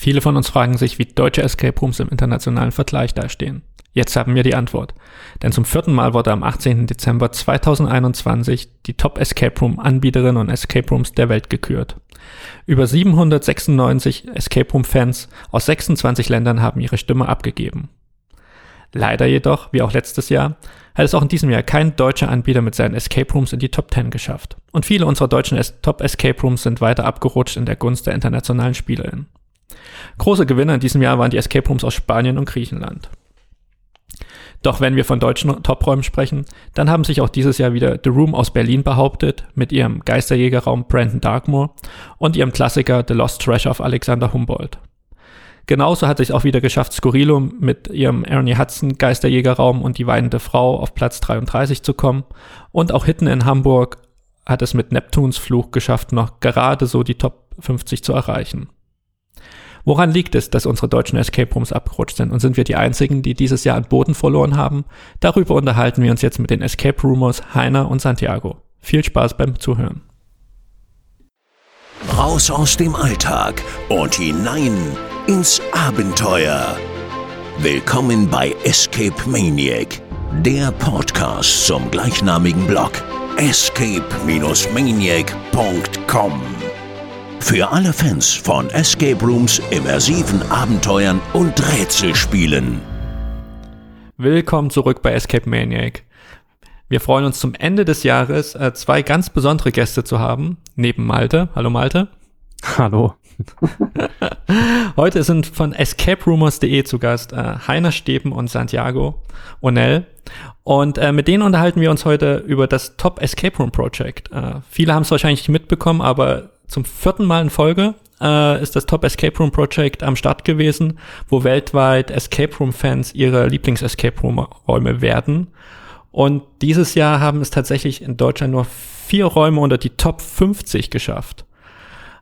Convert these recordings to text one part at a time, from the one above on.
Viele von uns fragen sich, wie deutsche Escape Rooms im internationalen Vergleich dastehen. Jetzt haben wir die Antwort. Denn zum vierten Mal wurde am 18. Dezember 2021 die Top Escape Room Anbieterinnen und Escape Rooms der Welt gekürt. Über 796 Escape Room Fans aus 26 Ländern haben ihre Stimme abgegeben. Leider jedoch, wie auch letztes Jahr, hat es auch in diesem Jahr kein deutscher Anbieter mit seinen Escape Rooms in die Top 10 geschafft. Und viele unserer deutschen Top Escape Rooms sind weiter abgerutscht in der Gunst der internationalen Spielerinnen. Große Gewinner in diesem Jahr waren die Escape Rooms aus Spanien und Griechenland. Doch wenn wir von deutschen Topräumen sprechen, dann haben sich auch dieses Jahr wieder The Room aus Berlin behauptet, mit ihrem Geisterjägerraum Brandon Darkmoor und ihrem Klassiker The Lost Treasure of Alexander Humboldt. Genauso hat sich auch wieder geschafft, Skurrilum mit ihrem Ernie Hudson Geisterjägerraum und die weinende Frau auf Platz 33 zu kommen. Und auch Hitten in Hamburg hat es mit Neptuns Fluch geschafft, noch gerade so die Top 50 zu erreichen. Woran liegt es, dass unsere deutschen Escape Rooms abgerutscht sind und sind wir die einzigen, die dieses Jahr an Boden verloren haben? Darüber unterhalten wir uns jetzt mit den Escape Roomers Heiner und Santiago. Viel Spaß beim Zuhören. Raus aus dem Alltag und hinein ins Abenteuer. Willkommen bei Escape Maniac, der Podcast zum gleichnamigen Blog escape-maniac.com. Für alle Fans von Escape Rooms, immersiven Abenteuern und Rätselspielen. Willkommen zurück bei Escape Maniac. Wir freuen uns zum Ende des Jahres äh, zwei ganz besondere Gäste zu haben, neben Malte. Hallo Malte. Hallo. Heute sind von escaperumors.de zu Gast äh, Heiner Steben und Santiago Onell. Und äh, mit denen unterhalten wir uns heute über das Top Escape Room Project. Äh, viele haben es wahrscheinlich mitbekommen, aber zum vierten Mal in Folge äh, ist das Top Escape Room Project am Start gewesen, wo weltweit Escape Room Fans ihre Lieblings-Escape Room Räume werden. Und dieses Jahr haben es tatsächlich in Deutschland nur vier Räume unter die Top 50 geschafft.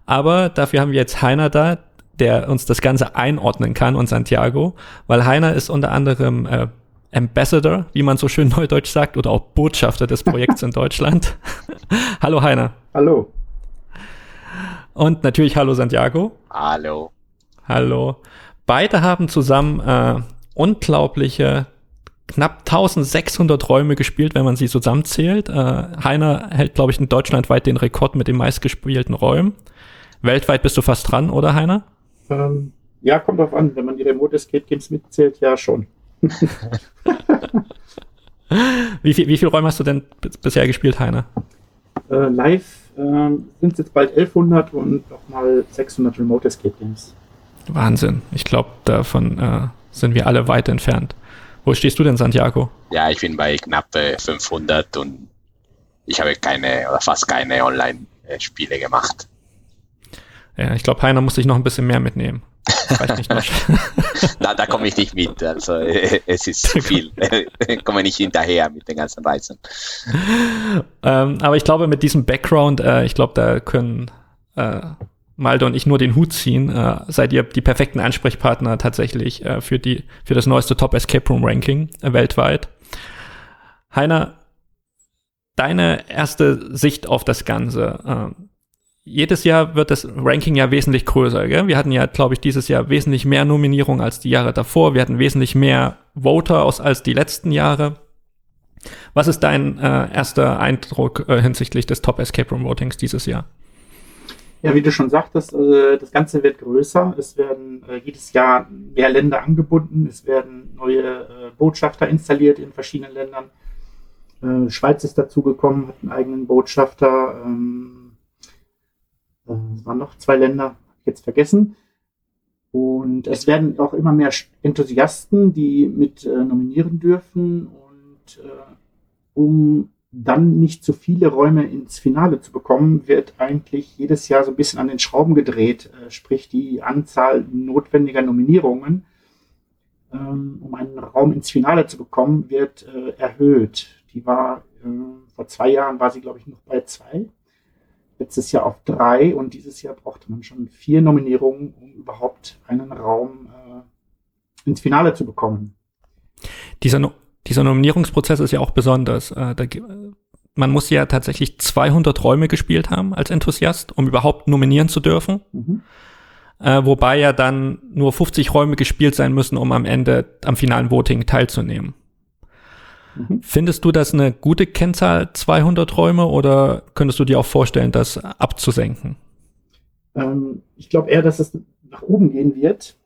Aber dafür haben wir jetzt Heiner da, der uns das Ganze einordnen kann und Santiago, weil Heiner ist unter anderem äh, Ambassador, wie man so schön neudeutsch sagt, oder auch Botschafter des Projekts in Deutschland. hallo Heiner. Hallo. Und natürlich hallo Santiago. Hallo. Hallo. Beide haben zusammen äh, unglaubliche knapp 1600 Räume gespielt, wenn man sie zusammenzählt. Äh, Heiner hält, glaube ich, in Deutschland weit den Rekord mit den meistgespielten Räumen. Weltweit bist du fast dran, oder Heiner? Ähm, ja, kommt drauf an. Wenn man die Remote Escape Games mitzählt, ja schon. wie, viel, wie viele Räume hast du denn bisher gespielt, Heiner? Äh, live äh, sind es jetzt bald 1100 und nochmal 600 Remote Escape Games. Wahnsinn. Ich glaube, davon äh, sind wir alle weit entfernt. Wo stehst du denn, Santiago? Ja, ich bin bei knapp 500 und ich habe keine oder fast keine Online-Spiele gemacht. Ja, ich glaube, Heiner muss sich noch ein bisschen mehr mitnehmen. nicht da da komme ich nicht mit. Also es ist zu viel. komme nicht hinterher mit den ganzen Reisen. Ähm, aber ich glaube, mit diesem Background, äh, ich glaube, da können äh, Malde und ich nur den Hut ziehen. Äh, seid ihr die perfekten Ansprechpartner tatsächlich äh, für die für das neueste Top Escape Room Ranking äh, weltweit. Heiner, deine erste Sicht auf das Ganze. Jedes Jahr wird das Ranking ja wesentlich größer. Gell? Wir hatten ja, glaube ich, dieses Jahr wesentlich mehr Nominierungen als die Jahre davor. Wir hatten wesentlich mehr Voter aus als die letzten Jahre. Was ist dein äh, erster Eindruck äh, hinsichtlich des Top Escape Room Votings dieses Jahr? Ja, wie du schon sagtest, äh, das Ganze wird größer. Es werden äh, jedes Jahr mehr Länder angebunden. Es werden neue äh, Botschafter installiert in verschiedenen Ländern. Äh, Schweiz ist dazugekommen, hat einen eigenen Botschafter. Ähm, äh, es waren noch zwei Länder, jetzt vergessen. Und es werden auch immer mehr Enthusiasten, die mit äh, nominieren dürfen. Und äh, um dann nicht zu viele Räume ins Finale zu bekommen, wird eigentlich jedes Jahr so ein bisschen an den Schrauben gedreht, äh, sprich die Anzahl notwendiger Nominierungen, ähm, um einen Raum ins Finale zu bekommen, wird äh, erhöht. Die war äh, vor zwei Jahren war sie glaube ich noch bei zwei letztes Jahr auf drei und dieses Jahr brauchte man schon vier Nominierungen, um überhaupt einen Raum äh, ins Finale zu bekommen. Dieser, no dieser Nominierungsprozess ist ja auch besonders. Äh, da, man muss ja tatsächlich 200 Räume gespielt haben als Enthusiast, um überhaupt nominieren zu dürfen. Mhm. äh, wobei ja dann nur 50 Räume gespielt sein müssen, um am Ende am finalen Voting teilzunehmen. Mhm. Findest du das eine gute Kennzahl, 200 Räume, oder könntest du dir auch vorstellen, das abzusenken? Ähm, ich glaube eher, dass es nach oben gehen wird.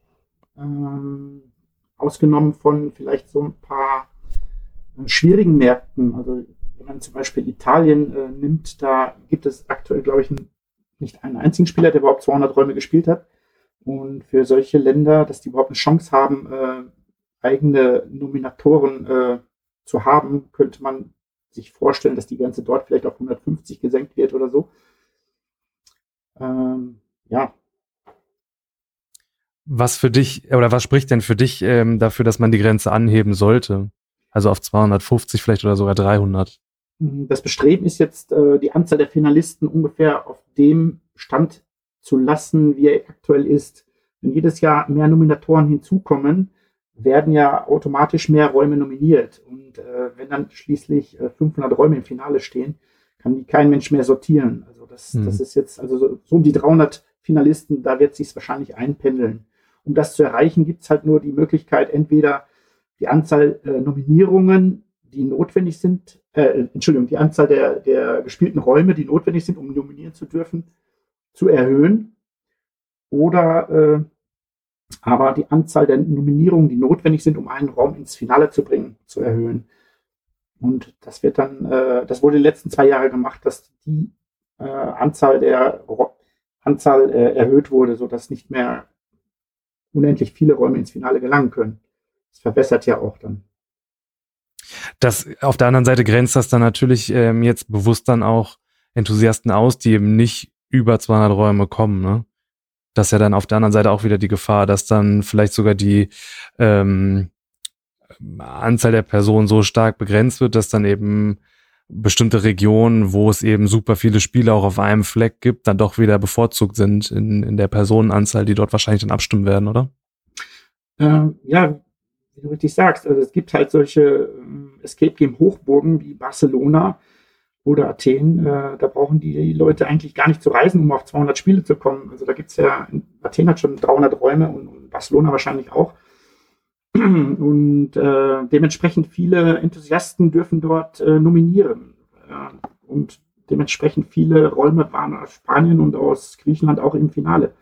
Ähm, ausgenommen von vielleicht so ein paar äh, schwierigen Märkten. Also wenn man zum Beispiel Italien äh, nimmt, da gibt es aktuell, glaube ich, nicht einen einzigen Spieler, der überhaupt 200 Räume gespielt hat. Und für solche Länder, dass die überhaupt eine Chance haben, äh, eigene Nominatoren äh, zu haben, könnte man sich vorstellen, dass die Grenze dort vielleicht auf 150 gesenkt wird oder so. Ähm, ja. Was für dich, oder was spricht denn für dich ähm, dafür, dass man die Grenze anheben sollte? Also auf 250 vielleicht oder sogar 300? Das Bestreben ist jetzt, äh, die Anzahl der Finalisten ungefähr auf dem Stand zu lassen, wie er aktuell ist. Wenn jedes Jahr mehr Nominatoren hinzukommen, werden ja automatisch mehr Räume nominiert. Und äh, wenn dann schließlich äh, 500 Räume im Finale stehen, kann die kein Mensch mehr sortieren. Also das, hm. das ist jetzt, also so, so, um die 300 Finalisten, da wird sich wahrscheinlich einpendeln. Um das zu erreichen, gibt es halt nur die Möglichkeit, entweder die Anzahl äh, Nominierungen, die notwendig sind, äh, Entschuldigung, die Anzahl der, der gespielten Räume, die notwendig sind, um nominieren zu dürfen, zu erhöhen. Oder äh, aber die Anzahl der Nominierungen, die notwendig sind, um einen Raum ins Finale zu bringen, zu erhöhen. Und das wird dann, äh, das wurde die letzten zwei Jahre gemacht, dass die äh, Anzahl der Anzahl äh, erhöht wurde, sodass nicht mehr unendlich viele Räume ins Finale gelangen können. Das verbessert ja auch dann. Das auf der anderen Seite grenzt das dann natürlich ähm, jetzt bewusst dann auch Enthusiasten aus, die eben nicht über 200 Räume kommen. Ne? Das ist ja dann auf der anderen Seite auch wieder die Gefahr, dass dann vielleicht sogar die ähm, Anzahl der Personen so stark begrenzt wird, dass dann eben bestimmte Regionen, wo es eben super viele Spiele auch auf einem Fleck gibt, dann doch wieder bevorzugt sind in, in der Personenanzahl, die dort wahrscheinlich dann abstimmen werden, oder? Ähm, ja, wie du richtig sagst, also es gibt halt solche äh, Escape Game Hochburgen wie Barcelona oder Athen. Äh, da brauchen die Leute eigentlich gar nicht zu reisen, um auf 200 Spiele zu kommen. Also da gibt es ja, Athen hat schon 300 Räume und, und Barcelona wahrscheinlich auch. Und äh, dementsprechend viele Enthusiasten dürfen dort äh, nominieren. Und dementsprechend viele Räume waren aus Spanien und aus Griechenland auch im Finale.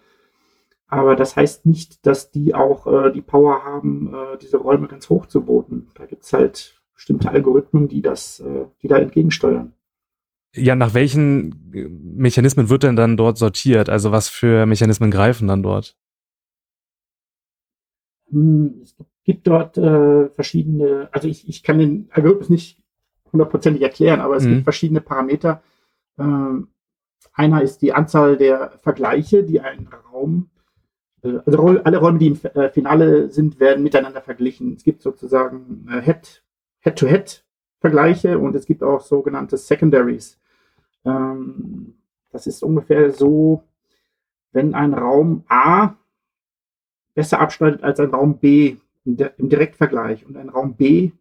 Aber das heißt nicht, dass die auch äh, die Power haben, äh, diese Räume ganz hoch zu boten. Da gibt es halt bestimmte Algorithmen, die das, äh, die da entgegensteuern. Ja, nach welchen äh, Mechanismen wird denn dann dort sortiert? Also was für Mechanismen greifen dann dort? Hm, es gibt dort äh, verschiedene, also ich, ich kann den Algorithmus nicht hundertprozentig erklären, aber es mhm. gibt verschiedene Parameter. Ähm, einer ist die Anzahl der Vergleiche, die ein Raum, äh, also alle Räume, die im äh, Finale sind, werden miteinander verglichen. Es gibt sozusagen äh, Head, Head-to-Head Vergleiche und es gibt auch sogenannte Secondaries. Ähm, das ist ungefähr so, wenn ein Raum A besser abschneidet als ein Raum B, im Direktvergleich und ein Raum B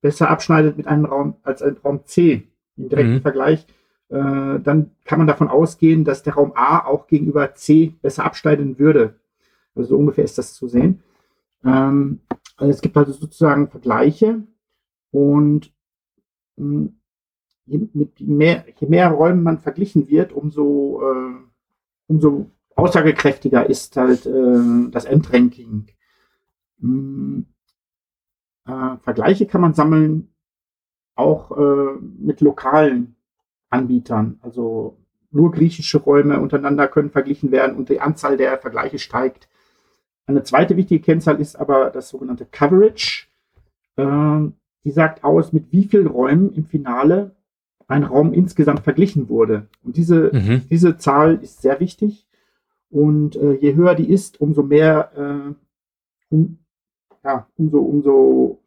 besser abschneidet mit einem Raum als ein Raum C im direkten mhm. Vergleich, äh, dann kann man davon ausgehen, dass der Raum A auch gegenüber C besser abschneiden würde. Also so ungefähr ist das zu sehen. Ähm, also es gibt also sozusagen Vergleiche und mit mehr, je mehr Räumen man verglichen wird, umso, äh, umso aussagekräftiger ist halt äh, das Endranking. Hm, äh, Vergleiche kann man sammeln, auch äh, mit lokalen Anbietern. Also nur griechische Räume untereinander können verglichen werden und die Anzahl der Vergleiche steigt. Eine zweite wichtige Kennzahl ist aber das sogenannte Coverage. Äh, die sagt aus, mit wie vielen Räumen im Finale ein Raum insgesamt verglichen wurde. Und diese, mhm. diese Zahl ist sehr wichtig. Und äh, je höher die ist, umso mehr, äh, um, ja, umso, umso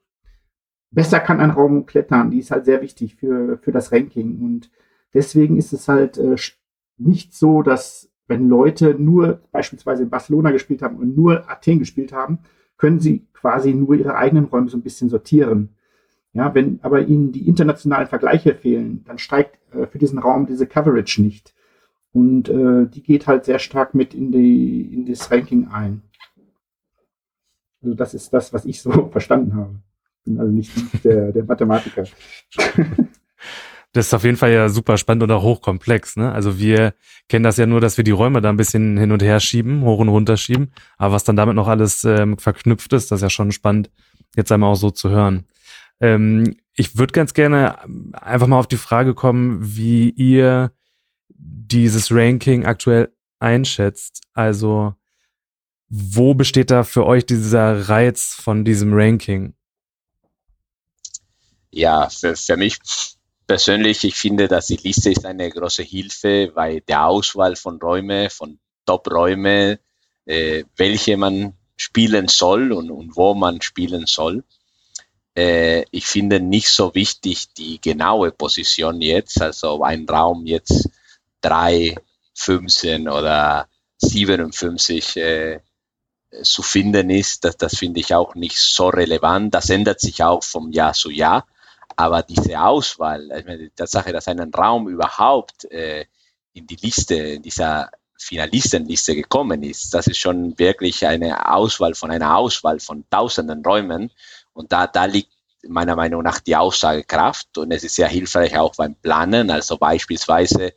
besser kann ein Raum klettern. Die ist halt sehr wichtig für, für das Ranking. Und deswegen ist es halt äh, nicht so, dass wenn Leute nur beispielsweise in Barcelona gespielt haben und nur Athen gespielt haben, können sie quasi nur ihre eigenen Räume so ein bisschen sortieren. Ja, wenn aber ihnen die internationalen Vergleiche fehlen, dann steigt äh, für diesen Raum diese Coverage nicht. Und äh, die geht halt sehr stark mit in, die, in das Ranking ein. Also das ist das, was ich so verstanden habe. Bin also nicht der, der Mathematiker. Das ist auf jeden Fall ja super spannend und auch hochkomplex. Ne? Also wir kennen das ja nur, dass wir die Räume da ein bisschen hin und her schieben, hoch und runter schieben. Aber was dann damit noch alles ähm, verknüpft ist, das ist ja schon spannend, jetzt einmal auch so zu hören. Ähm, ich würde ganz gerne einfach mal auf die Frage kommen, wie ihr dieses Ranking aktuell einschätzt. Also wo besteht da für euch dieser Reiz von diesem Ranking? Ja, für, für mich persönlich, ich finde, dass die Liste ist eine große Hilfe bei der Auswahl von Räumen, von Top-Räumen, äh, welche man spielen soll und, und wo man spielen soll. Äh, ich finde nicht so wichtig die genaue Position jetzt, also ein Raum jetzt 3, 15 oder 57 äh, zu finden ist, das, das finde ich auch nicht so relevant. Das ändert sich auch vom Jahr zu Jahr. Aber diese Auswahl, ich die Tatsache, dass ein Raum überhaupt äh, in die Liste, in dieser Finalistenliste gekommen ist, das ist schon wirklich eine Auswahl von einer Auswahl von tausenden Räumen. Und da, da liegt meiner Meinung nach die Aussagekraft. Und es ist sehr hilfreich auch beim Planen. Also beispielsweise,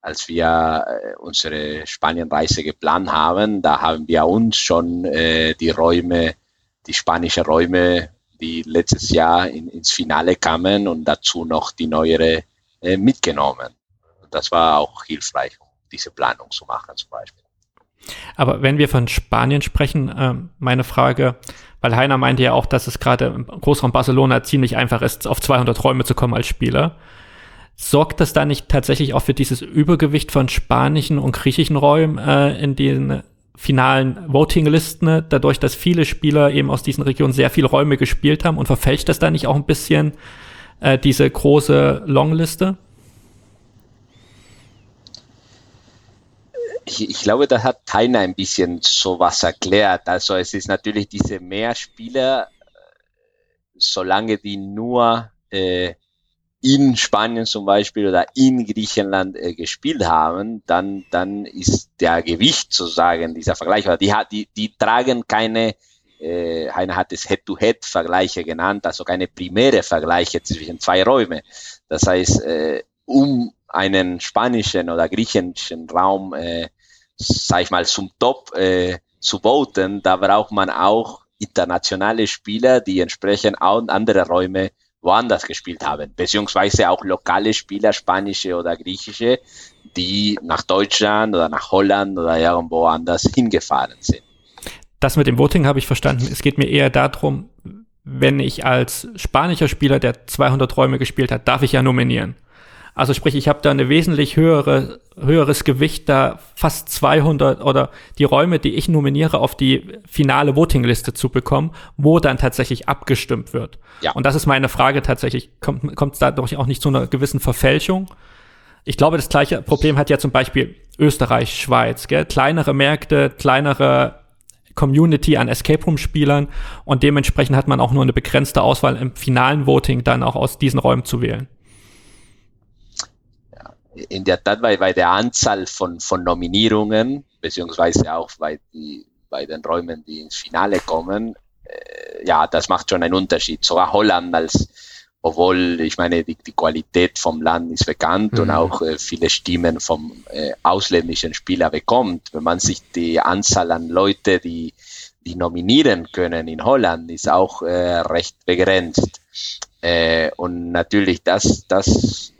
als wir äh, unsere Spanienreise geplant haben, da haben wir uns schon äh, die Räume, die spanischen Räume die letztes Jahr in, ins Finale kamen und dazu noch die neuere äh, mitgenommen. Und das war auch hilfreich, diese Planung zu machen zum Beispiel. Aber wenn wir von Spanien sprechen, äh, meine Frage, weil Heiner meinte ja auch, dass es gerade im Großraum Barcelona ziemlich einfach ist, auf 200 Räume zu kommen als Spieler. Sorgt das da nicht tatsächlich auch für dieses Übergewicht von spanischen und griechischen Räumen äh, in den finalen Voting-Listen, ne, dadurch, dass viele Spieler eben aus diesen Regionen sehr viele Räume gespielt haben und verfälscht das da nicht auch ein bisschen äh, diese große Longliste? Ich, ich, glaube, da hat Heiner ein bisschen sowas erklärt. Also es ist natürlich diese mehr Spieler, solange die nur äh, in Spanien zum Beispiel oder in Griechenland äh, gespielt haben, dann, dann ist der Gewicht sozusagen dieser Vergleich, oder die, die, die tragen keine, äh, einer hat es Head-to-Head-Vergleiche genannt, also keine primäre Vergleiche zwischen zwei Räumen. Das heißt, äh, um einen spanischen oder griechischen Raum, äh, sag ich mal, zum Top äh, zu voten, da braucht man auch internationale Spieler, die entsprechend auch andere Räume woanders gespielt haben, beziehungsweise auch lokale Spieler, spanische oder griechische, die nach Deutschland oder nach Holland oder irgendwo anders hingefahren sind. Das mit dem Voting habe ich verstanden. Es geht mir eher darum, wenn ich als spanischer Spieler, der 200 Räume gespielt hat, darf ich ja nominieren. Also sprich, ich habe da eine wesentlich höhere, höheres Gewicht, da fast 200 oder die Räume, die ich nominiere, auf die finale Votingliste zu bekommen, wo dann tatsächlich abgestimmt wird. Ja. Und das ist meine Frage tatsächlich. Kommt es dadurch auch nicht zu einer gewissen Verfälschung? Ich glaube, das gleiche Problem hat ja zum Beispiel Österreich, Schweiz, gell? kleinere Märkte, kleinere Community an Escape Room Spielern und dementsprechend hat man auch nur eine begrenzte Auswahl im finalen Voting dann auch aus diesen Räumen zu wählen in der Tat bei, bei der Anzahl von, von Nominierungen, beziehungsweise auch bei, die, bei den Räumen, die ins Finale kommen, äh, ja, das macht schon einen Unterschied. Sogar Holland als, obwohl ich meine, die, die Qualität vom Land ist bekannt mhm. und auch äh, viele Stimmen vom äh, ausländischen Spieler bekommt. Wenn man sich die Anzahl an Leute, die, die nominieren können in Holland, ist auch äh, recht begrenzt. Äh, und natürlich, das, das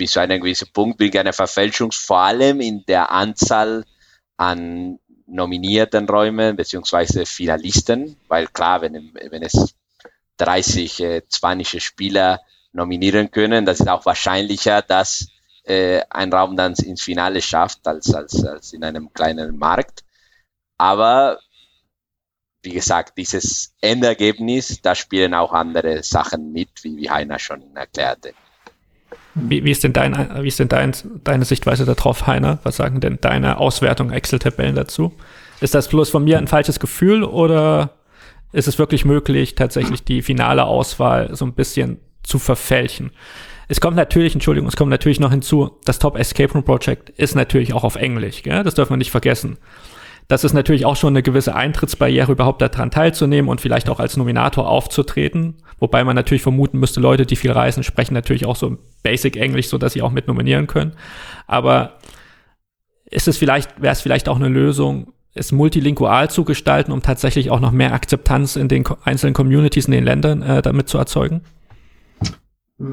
bis zu einem gewissen Punkt wegen einer Verfälschung, vor allem in der Anzahl an nominierten Räumen beziehungsweise Finalisten, weil klar, wenn, wenn es 30 äh, spanische Spieler nominieren können, das ist auch wahrscheinlicher, dass äh, ein Raum dann ins Finale schafft als, als, als in einem kleinen Markt. Aber wie gesagt, dieses Endergebnis, da spielen auch andere Sachen mit, wie, wie Heiner schon erklärte. Wie, wie, ist denn, dein, wie ist denn dein, deine Sichtweise darauf, Heiner? Was sagen denn deine Auswertung Excel-Tabellen dazu? Ist das bloß von mir ein falsches Gefühl oder ist es wirklich möglich, tatsächlich die finale Auswahl so ein bisschen zu verfälschen? Es kommt natürlich, Entschuldigung, es kommt natürlich noch hinzu, das Top Escape Room Project ist natürlich auch auf Englisch, gell? das dürfen wir nicht vergessen. Das ist natürlich auch schon eine gewisse Eintrittsbarriere, überhaupt daran teilzunehmen und vielleicht auch als Nominator aufzutreten. Wobei man natürlich vermuten müsste, Leute, die viel reisen, sprechen natürlich auch so Basic Englisch, so dass sie auch mit nominieren können. Aber ist es vielleicht, wäre es vielleicht auch eine Lösung, es multilingual zu gestalten, um tatsächlich auch noch mehr Akzeptanz in den einzelnen Communities in den Ländern äh, damit zu erzeugen?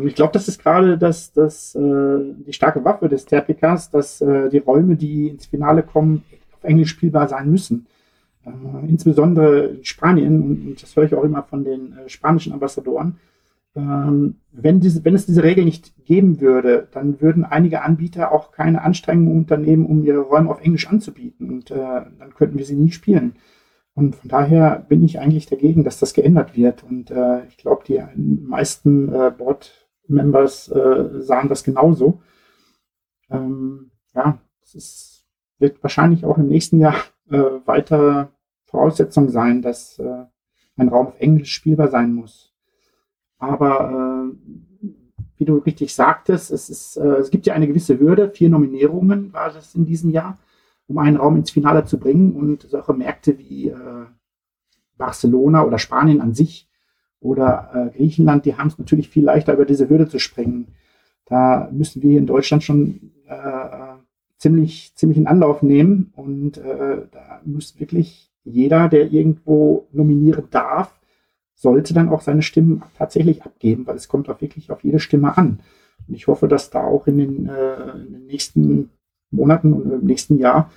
Ich glaube, das ist gerade das, das, äh, die starke Waffe des Terpikas, dass äh, die Räume, die ins Finale kommen, Englisch spielbar sein müssen. Äh, insbesondere in Spanien, und, das höre ich auch immer von den äh, spanischen Ambassadoren, ähm, wenn, diese, wenn es diese Regel nicht geben würde, dann würden einige Anbieter auch keine Anstrengungen unternehmen, um ihre Räume auf Englisch anzubieten. Und äh, dann könnten wir sie nie spielen. Und von daher bin ich eigentlich dagegen, dass das geändert wird. Und äh, ich glaube, die meisten äh, Board-Members äh, sahen das genauso. Ähm, ja, es ist, wird wahrscheinlich auch im nächsten Jahr äh, weiter Voraussetzung sein, dass äh, ein Raum auf Englisch spielbar sein muss. Aber äh, wie du richtig sagtest, es, ist, äh, es gibt ja eine gewisse Hürde. Vier Nominierungen war das in diesem Jahr, um einen Raum ins Finale zu bringen. Und solche Märkte wie äh, Barcelona oder Spanien an sich oder äh, Griechenland, die haben es natürlich viel leichter, über diese Hürde zu springen. Da müssen wir in Deutschland schon äh, ziemlich, ziemlich in Anlauf nehmen. Und äh, da muss wirklich jeder, der irgendwo nominieren darf, sollte dann auch seine Stimmen tatsächlich abgeben, weil es kommt auch wirklich auf jede Stimme an. Und ich hoffe, dass da auch in den, äh, in den nächsten Monaten und im nächsten Jahr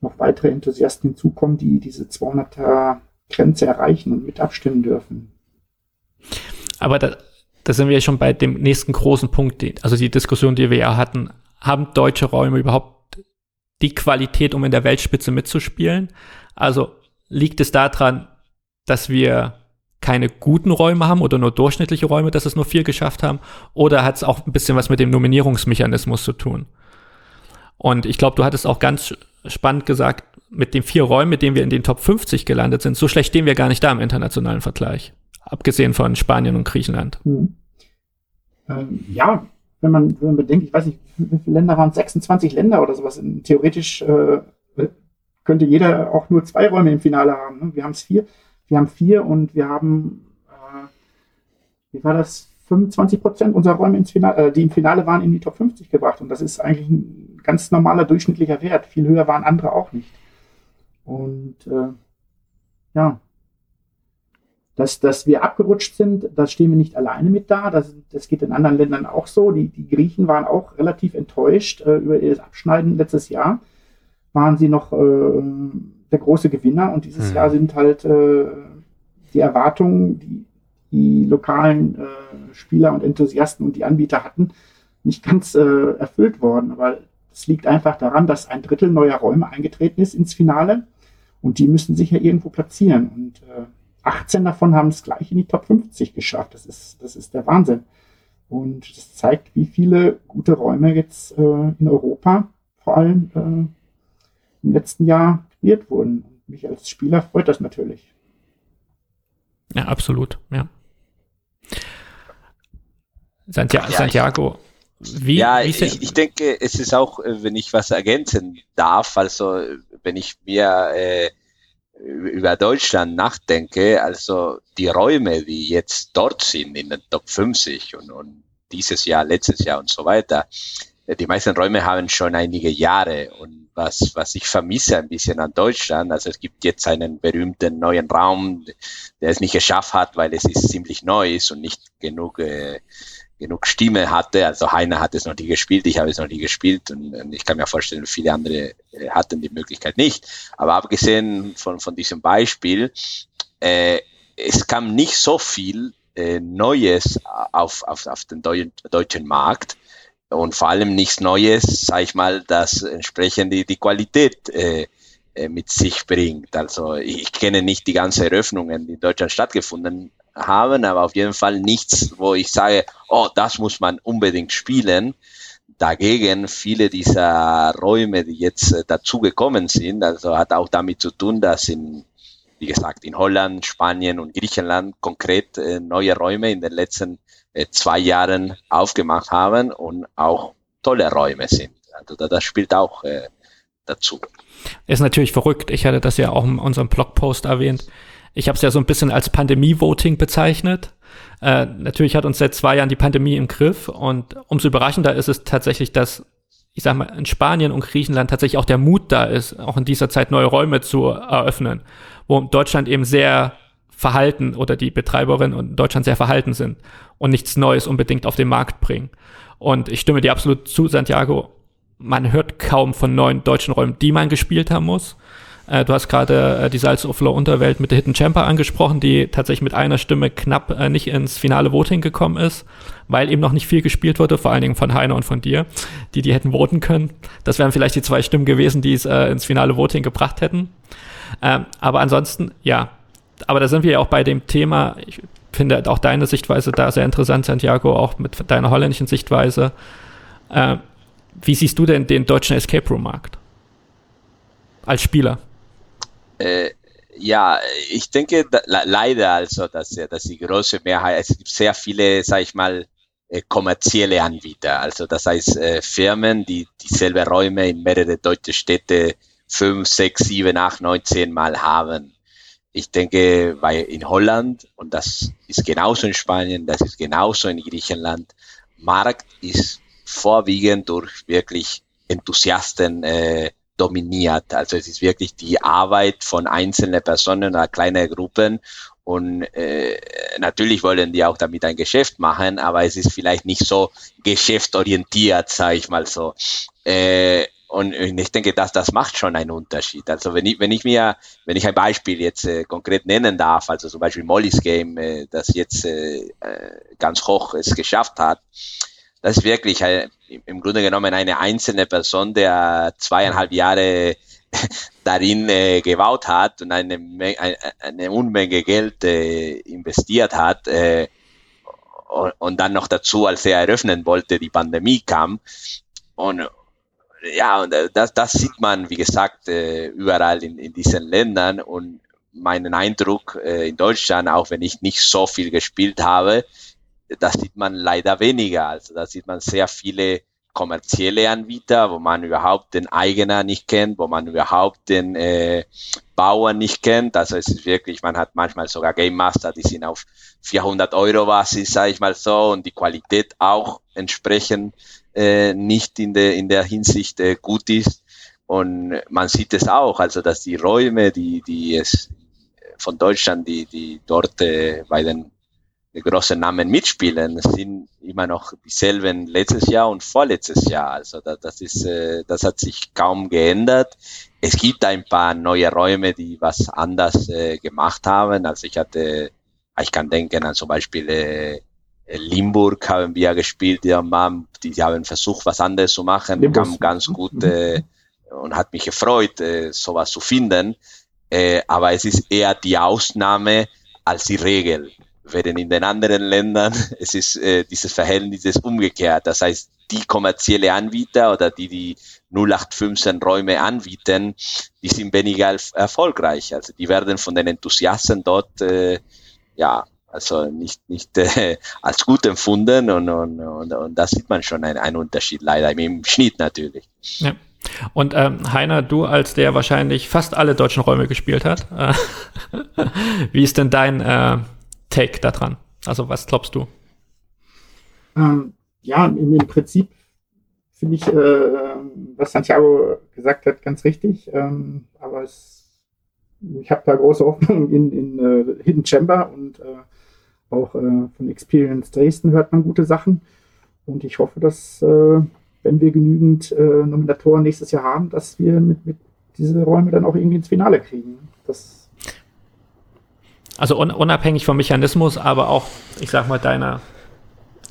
noch weitere Enthusiasten hinzukommen, die diese 200er Grenze erreichen und mit abstimmen dürfen. Aber da, da sind wir ja schon bei dem nächsten großen Punkt, also die Diskussion, die wir ja hatten. Haben deutsche Räume überhaupt die Qualität, um in der Weltspitze mitzuspielen? Also liegt es daran, dass wir keine guten Räume haben oder nur durchschnittliche Räume, dass es nur vier geschafft haben? Oder hat es auch ein bisschen was mit dem Nominierungsmechanismus zu tun? Und ich glaube, du hattest auch ganz spannend gesagt, mit den vier Räumen, mit denen wir in den Top 50 gelandet sind, so schlecht stehen wir gar nicht da im internationalen Vergleich. Abgesehen von Spanien und Griechenland. Hm. Ähm, ja, wenn man, wenn man bedenkt, ich weiß nicht, wie viele Länder waren 26 Länder oder sowas. Theoretisch äh, könnte jeder auch nur zwei Räume im Finale haben. Ne? Wir haben es vier. Wir haben vier und wir haben, äh, wie war das, 25 Prozent unserer Räume ins Finale, äh, die im Finale waren, in die Top 50 gebracht. Und das ist eigentlich ein ganz normaler durchschnittlicher Wert. Viel höher waren andere auch nicht. Und äh, ja, dass, dass wir abgerutscht sind, das stehen wir nicht alleine mit da. Das, das geht in anderen Ländern auch so. Die, die Griechen waren auch relativ enttäuscht äh, über ihr Abschneiden letztes Jahr. Waren sie noch äh, der große Gewinner und dieses mhm. Jahr sind halt äh, die Erwartungen, die die lokalen äh, Spieler und Enthusiasten und die Anbieter hatten, nicht ganz äh, erfüllt worden. Aber es liegt einfach daran, dass ein Drittel neuer Räume eingetreten ist ins Finale und die müssen sich ja irgendwo platzieren. Und äh, 18 davon haben es gleich in die Top 50 geschafft. Das ist, das ist der Wahnsinn. Und das zeigt, wie viele gute Räume jetzt äh, in Europa vor allem äh, im letzten Jahr kreiert wurden. Und mich als Spieler freut das natürlich. Ja, absolut, ja. Santiago, ja, Santiago wie, ja, wie ich, ich denke, es ist auch, äh, wenn ich was ergänzen darf, also wenn ich mir äh, über Deutschland nachdenke, also die Räume, die jetzt dort sind in den Top 50 und, und dieses Jahr, letztes Jahr und so weiter, die meisten Räume haben schon einige Jahre. Und was, was ich vermisse ein bisschen an Deutschland, also es gibt jetzt einen berühmten neuen Raum, der es nicht geschafft hat, weil es ist ziemlich neu ist und nicht genug, äh, genug Stimme hatte. Also Heiner hat es noch nie gespielt, ich habe es noch nie gespielt und, und ich kann mir vorstellen, viele andere äh, hatten die Möglichkeit nicht. Aber abgesehen von, von diesem Beispiel, äh, es kam nicht so viel äh, Neues auf, auf, auf den Deu deutschen Markt und vor allem nichts Neues, sage ich mal, das entsprechend die, die Qualität äh, äh, mit sich bringt. Also ich kenne nicht die ganzen Eröffnungen, die in Deutschland stattgefunden haben, aber auf jeden Fall nichts, wo ich sage, oh, das muss man unbedingt spielen. Dagegen viele dieser Räume, die jetzt äh, dazugekommen sind, also hat auch damit zu tun, dass in, wie gesagt, in Holland, Spanien und Griechenland konkret äh, neue Räume in den letzten äh, zwei Jahren aufgemacht haben und auch tolle Räume sind. Also das spielt auch dazu. Ist natürlich verrückt. Ich hatte das ja auch in unserem Blogpost erwähnt. Ich habe es ja so ein bisschen als Pandemie-Voting bezeichnet. Äh, natürlich hat uns seit zwei Jahren die Pandemie im Griff und umso überraschender ist es tatsächlich, dass ich sag mal, in Spanien und Griechenland tatsächlich auch der Mut da ist, auch in dieser Zeit neue Räume zu eröffnen, wo Deutschland eben sehr verhalten oder die Betreiberinnen in Deutschland sehr verhalten sind und nichts Neues unbedingt auf den Markt bringen. Und ich stimme dir absolut zu, Santiago, man hört kaum von neuen deutschen Räumen, die man gespielt haben muss. Äh, du hast gerade äh, die Salzufler Unterwelt mit der Hidden Champer angesprochen, die tatsächlich mit einer Stimme knapp äh, nicht ins finale Voting gekommen ist, weil eben noch nicht viel gespielt wurde, vor allen Dingen von Heiner und von dir, die die hätten voten können. Das wären vielleicht die zwei Stimmen gewesen, die es äh, ins finale Voting gebracht hätten. Ähm, aber ansonsten, ja. Aber da sind wir ja auch bei dem Thema, ich finde auch deine Sichtweise da sehr interessant, Santiago, auch mit deiner holländischen Sichtweise. Wie siehst du denn den deutschen Escape Room Markt? Als Spieler? Äh, ja, ich denke da, leider also, dass, dass die große Mehrheit, es gibt sehr viele, sag ich mal, äh, kommerzielle Anbieter. Also das heißt äh, Firmen, die dieselbe Räume in mehrere deutsche Städte fünf, sechs, sieben, acht, neun, zehn Mal haben. Ich denke, weil in Holland, und das ist genauso in Spanien, das ist genauso in Griechenland, Markt ist vorwiegend durch wirklich Enthusiasten äh, dominiert. Also es ist wirklich die Arbeit von einzelnen Personen oder kleinen Gruppen und äh, natürlich wollen die auch damit ein Geschäft machen, aber es ist vielleicht nicht so geschäftorientiert, sage ich mal so. Äh, und ich denke, dass das macht schon einen Unterschied. Also wenn ich, wenn ich mir, wenn ich ein Beispiel jetzt äh, konkret nennen darf, also zum Beispiel Molly's Game, äh, das jetzt äh, äh ganz hoch es geschafft hat, das ist wirklich äh, im Grunde genommen eine einzelne Person, der zweieinhalb Jahre darin äh, gebaut hat und eine, eine, Unmenge Geld äh, investiert hat äh, und, und, dann noch dazu, als er eröffnen wollte, die Pandemie kam. Und ja, und äh, das, das sieht man, wie gesagt, äh, überall in, in diesen Ländern und meinen Eindruck äh, in Deutschland, auch wenn ich nicht so viel gespielt habe, das sieht man leider weniger. Also da sieht man sehr viele kommerzielle Anbieter, wo man überhaupt den Eigener nicht kennt, wo man überhaupt den äh, Bauern nicht kennt. Also es ist wirklich, man hat manchmal sogar Game Master, die sind auf 400 Euro Basis, sage ich mal so, und die Qualität auch entsprechend äh, nicht in der in der Hinsicht äh, gut ist. Und man sieht es auch, also dass die Räume, die die es von Deutschland, die die dort äh, bei den große Namen mitspielen, sind immer noch dieselben letztes Jahr und vorletztes Jahr. Also das, das ist, äh, das hat sich kaum geändert. Es gibt ein paar neue Räume, die was anders äh, gemacht haben. Also ich hatte, ich kann denken an zum Beispiel äh, Limburg haben wir gespielt, die haben, die haben versucht, was anderes zu machen, Limburg. kam ganz gut mhm. äh, und hat mich gefreut, äh, sowas zu finden. Äh, aber es ist eher die Ausnahme als die Regel während in den anderen Ländern es ist äh, dieses Verhältnis ist umgekehrt. Das heißt, die kommerzielle Anbieter oder die die 0815 Räume anbieten, die sind weniger erfolgreich. Also die werden von den Enthusiasten dort äh, ja also nicht nicht äh, als gut empfunden und, und, und, und da sieht man schon einen, einen Unterschied leider im Schnitt natürlich. Ja. Und ähm, Heiner, du als der wahrscheinlich fast alle deutschen Räume gespielt hat, äh, wie ist denn dein äh, Take daran? Also was glaubst du? Ähm, ja, im, im Prinzip finde ich, äh, was Santiago gesagt hat, ganz richtig. Ähm, aber es, ich habe da große Hoffnung in, in uh, Hidden Chamber und uh, auch uh, von Experience Dresden hört man gute Sachen. Und ich hoffe, dass, wenn wir genügend Nominatoren nächstes Jahr haben, dass wir mit, mit diese Räume dann auch irgendwie ins Finale kriegen. Das also un unabhängig vom Mechanismus, aber auch, ich sag mal, deiner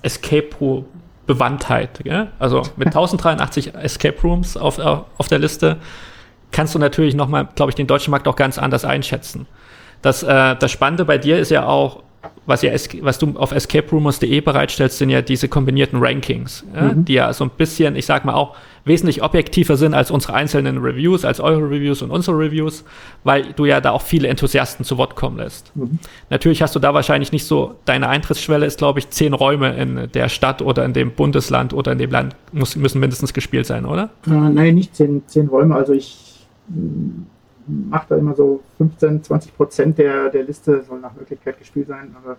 Escape Room Bewandtheit. Gell? Also mit 1083 Escape Rooms auf, auf der Liste kannst du natürlich nochmal, glaube ich, den deutschen Markt auch ganz anders einschätzen. Das, äh, das Spannende bei dir ist ja auch, was, ja, was du auf escaperumors.de bereitstellst, sind ja diese kombinierten Rankings, ja, mhm. die ja so ein bisschen, ich sag mal auch, wesentlich objektiver sind als unsere einzelnen Reviews, als eure Reviews und unsere Reviews, weil du ja da auch viele Enthusiasten zu Wort kommen lässt. Mhm. Natürlich hast du da wahrscheinlich nicht so, deine Eintrittsschwelle ist, glaube ich, zehn Räume in der Stadt oder in dem Bundesland oder in dem Land muss, müssen mindestens gespielt sein, oder? Äh, nein, nicht zehn, zehn Räume. Also ich mache da immer so 15, 20 Prozent der, der Liste soll nach Möglichkeit gespielt sein. Aber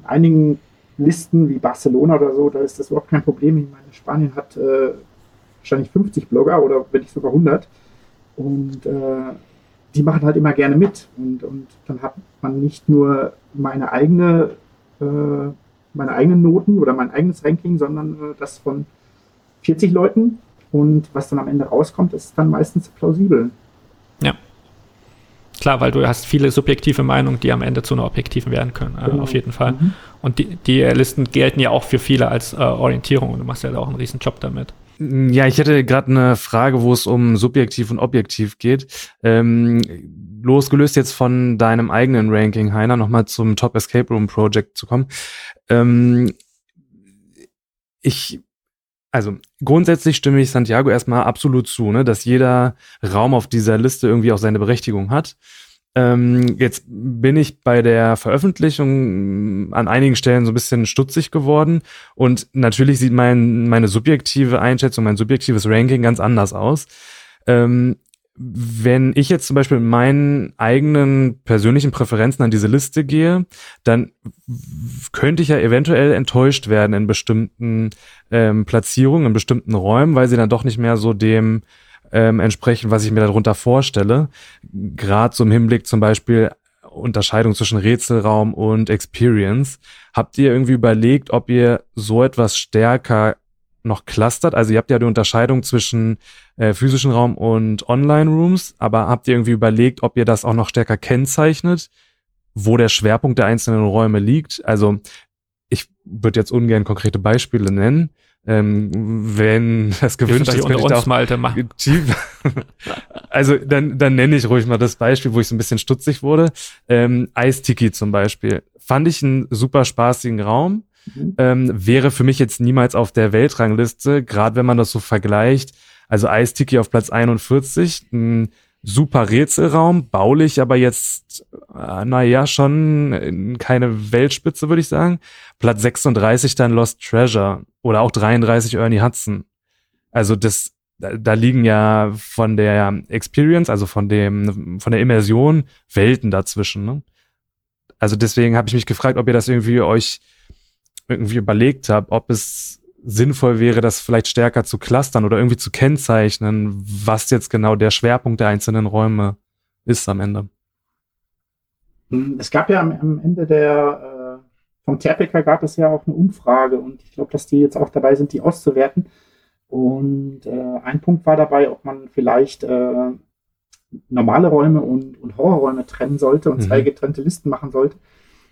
in einigen Listen wie Barcelona oder so, da ist das überhaupt kein Problem. Ich meine, Spanien hat äh, wahrscheinlich 50 Blogger oder wenn nicht sogar 100. Und äh, die machen halt immer gerne mit. Und, und dann hat man nicht nur meine eigene, äh, meine eigenen Noten oder mein eigenes Ranking, sondern äh, das von 40 Leuten. Und was dann am Ende rauskommt, ist dann meistens plausibel. Klar, weil du hast viele subjektive Meinungen, die am Ende zu einer objektiven werden können, äh, genau. auf jeden Fall. Mhm. Und die, die, Listen gelten ja auch für viele als äh, Orientierung und du machst ja auch einen riesen Job damit. Ja, ich hätte gerade eine Frage, wo es um subjektiv und objektiv geht. Ähm, losgelöst jetzt von deinem eigenen Ranking, Heiner, nochmal zum Top Escape Room Project zu kommen. Ähm, ich also grundsätzlich stimme ich Santiago erstmal absolut zu, ne, dass jeder Raum auf dieser Liste irgendwie auch seine Berechtigung hat. Ähm, jetzt bin ich bei der Veröffentlichung an einigen Stellen so ein bisschen stutzig geworden und natürlich sieht mein, meine subjektive Einschätzung, mein subjektives Ranking ganz anders aus. Ähm, wenn ich jetzt zum Beispiel mit meinen eigenen persönlichen Präferenzen an diese Liste gehe, dann könnte ich ja eventuell enttäuscht werden in bestimmten ähm, Platzierungen, in bestimmten Räumen, weil sie dann doch nicht mehr so dem ähm, entsprechen, was ich mir darunter vorstelle. Gerade so im Hinblick zum Beispiel Unterscheidung zwischen Rätselraum und Experience. Habt ihr irgendwie überlegt, ob ihr so etwas stärker noch clustert? Also ihr habt ja die Unterscheidung zwischen äh, physischen Raum und Online-Rooms, aber habt ihr irgendwie überlegt, ob ihr das auch noch stärker kennzeichnet, wo der Schwerpunkt der einzelnen Räume liegt? Also ich würde jetzt ungern konkrete Beispiele nennen. Ähm, wenn das gewünscht ist, könnte ich da auch Malte machen. also dann, dann nenne ich ruhig mal das Beispiel, wo ich so ein bisschen stutzig wurde. Ähm, Eistiki zum Beispiel. Fand ich einen super spaßigen Raum. Mhm. Ähm, wäre für mich jetzt niemals auf der Weltrangliste, gerade wenn man das so vergleicht. Also Eistiki auf Platz 41, ein super Rätselraum, baulich, aber jetzt, äh, naja, schon keine Weltspitze, würde ich sagen. Platz 36 dann Lost Treasure oder auch 33 Ernie Hudson. Also das, da, liegen ja von der Experience, also von dem, von der Immersion Welten dazwischen. Ne? Also deswegen habe ich mich gefragt, ob ihr das irgendwie euch irgendwie überlegt habt, ob es sinnvoll wäre, das vielleicht stärker zu clustern oder irgendwie zu kennzeichnen, was jetzt genau der Schwerpunkt der einzelnen Räume ist am Ende. Hm, es gab ja am, am Ende der äh, vom Terpica gab es ja auch eine Umfrage und ich glaube, dass die jetzt auch dabei sind, die auszuwerten. Und äh, ein Punkt war dabei, ob man vielleicht äh, normale Räume und, und Horrorräume trennen sollte und mhm. zwei getrennte Listen machen sollte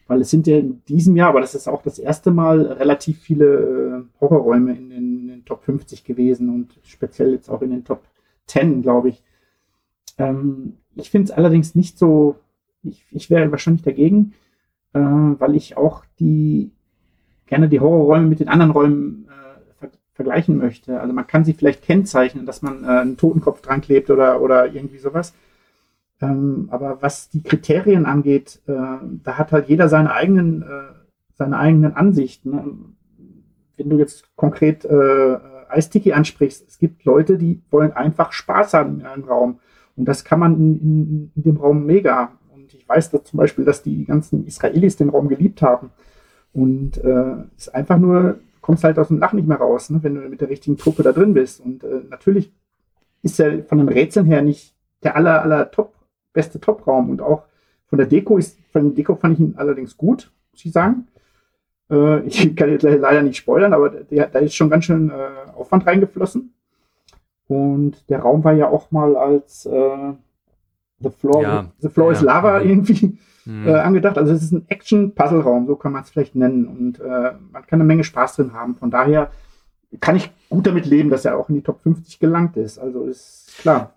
weil es sind ja in diesem Jahr, aber das ist auch das erste Mal, relativ viele äh, Horrorräume in den, in den, Top 50 gewesen und speziell jetzt auch in den Top 10, glaube ich. Ähm, ich finde es allerdings nicht so, ich, ich wäre wahrscheinlich dagegen, äh, weil ich auch die gerne die Horrorräume mit den anderen Räumen äh, ver vergleichen möchte. Also man kann sie vielleicht kennzeichnen, dass man äh, einen Totenkopf dran klebt oder, oder irgendwie sowas. Ähm, aber was die Kriterien angeht, äh, da hat halt jeder seine eigenen, äh, seine eigenen Ansichten. Ne? Wenn du jetzt konkret äh, Eistiki ansprichst, es gibt Leute, die wollen einfach Spaß haben in einem Raum. Und das kann man in, in, in dem Raum mega. Und ich weiß dass zum Beispiel, dass die ganzen Israelis den Raum geliebt haben. Und äh, ist einfach nur, kommst halt aus dem Lach nicht mehr raus, ne, wenn du mit der richtigen Truppe da drin bist. Und äh, natürlich ist er von den Rätseln her nicht der aller, aller Top beste Top-Raum und auch von der Deko ist, von der Deko fand ich ihn allerdings gut, muss ich sagen. Äh, ich kann jetzt leider nicht spoilern, aber der, da ist schon ganz schön äh, Aufwand reingeflossen. Und der Raum war ja auch mal als äh, The Floor, ja. The Floor ja. is Lava mhm. irgendwie mhm. angedacht. Also es ist ein Action-Puzzle-Raum, so kann man es vielleicht nennen. Und äh, man kann eine Menge Spaß drin haben. Von daher kann ich gut damit leben, dass er auch in die Top 50 gelangt ist. Also ist klar.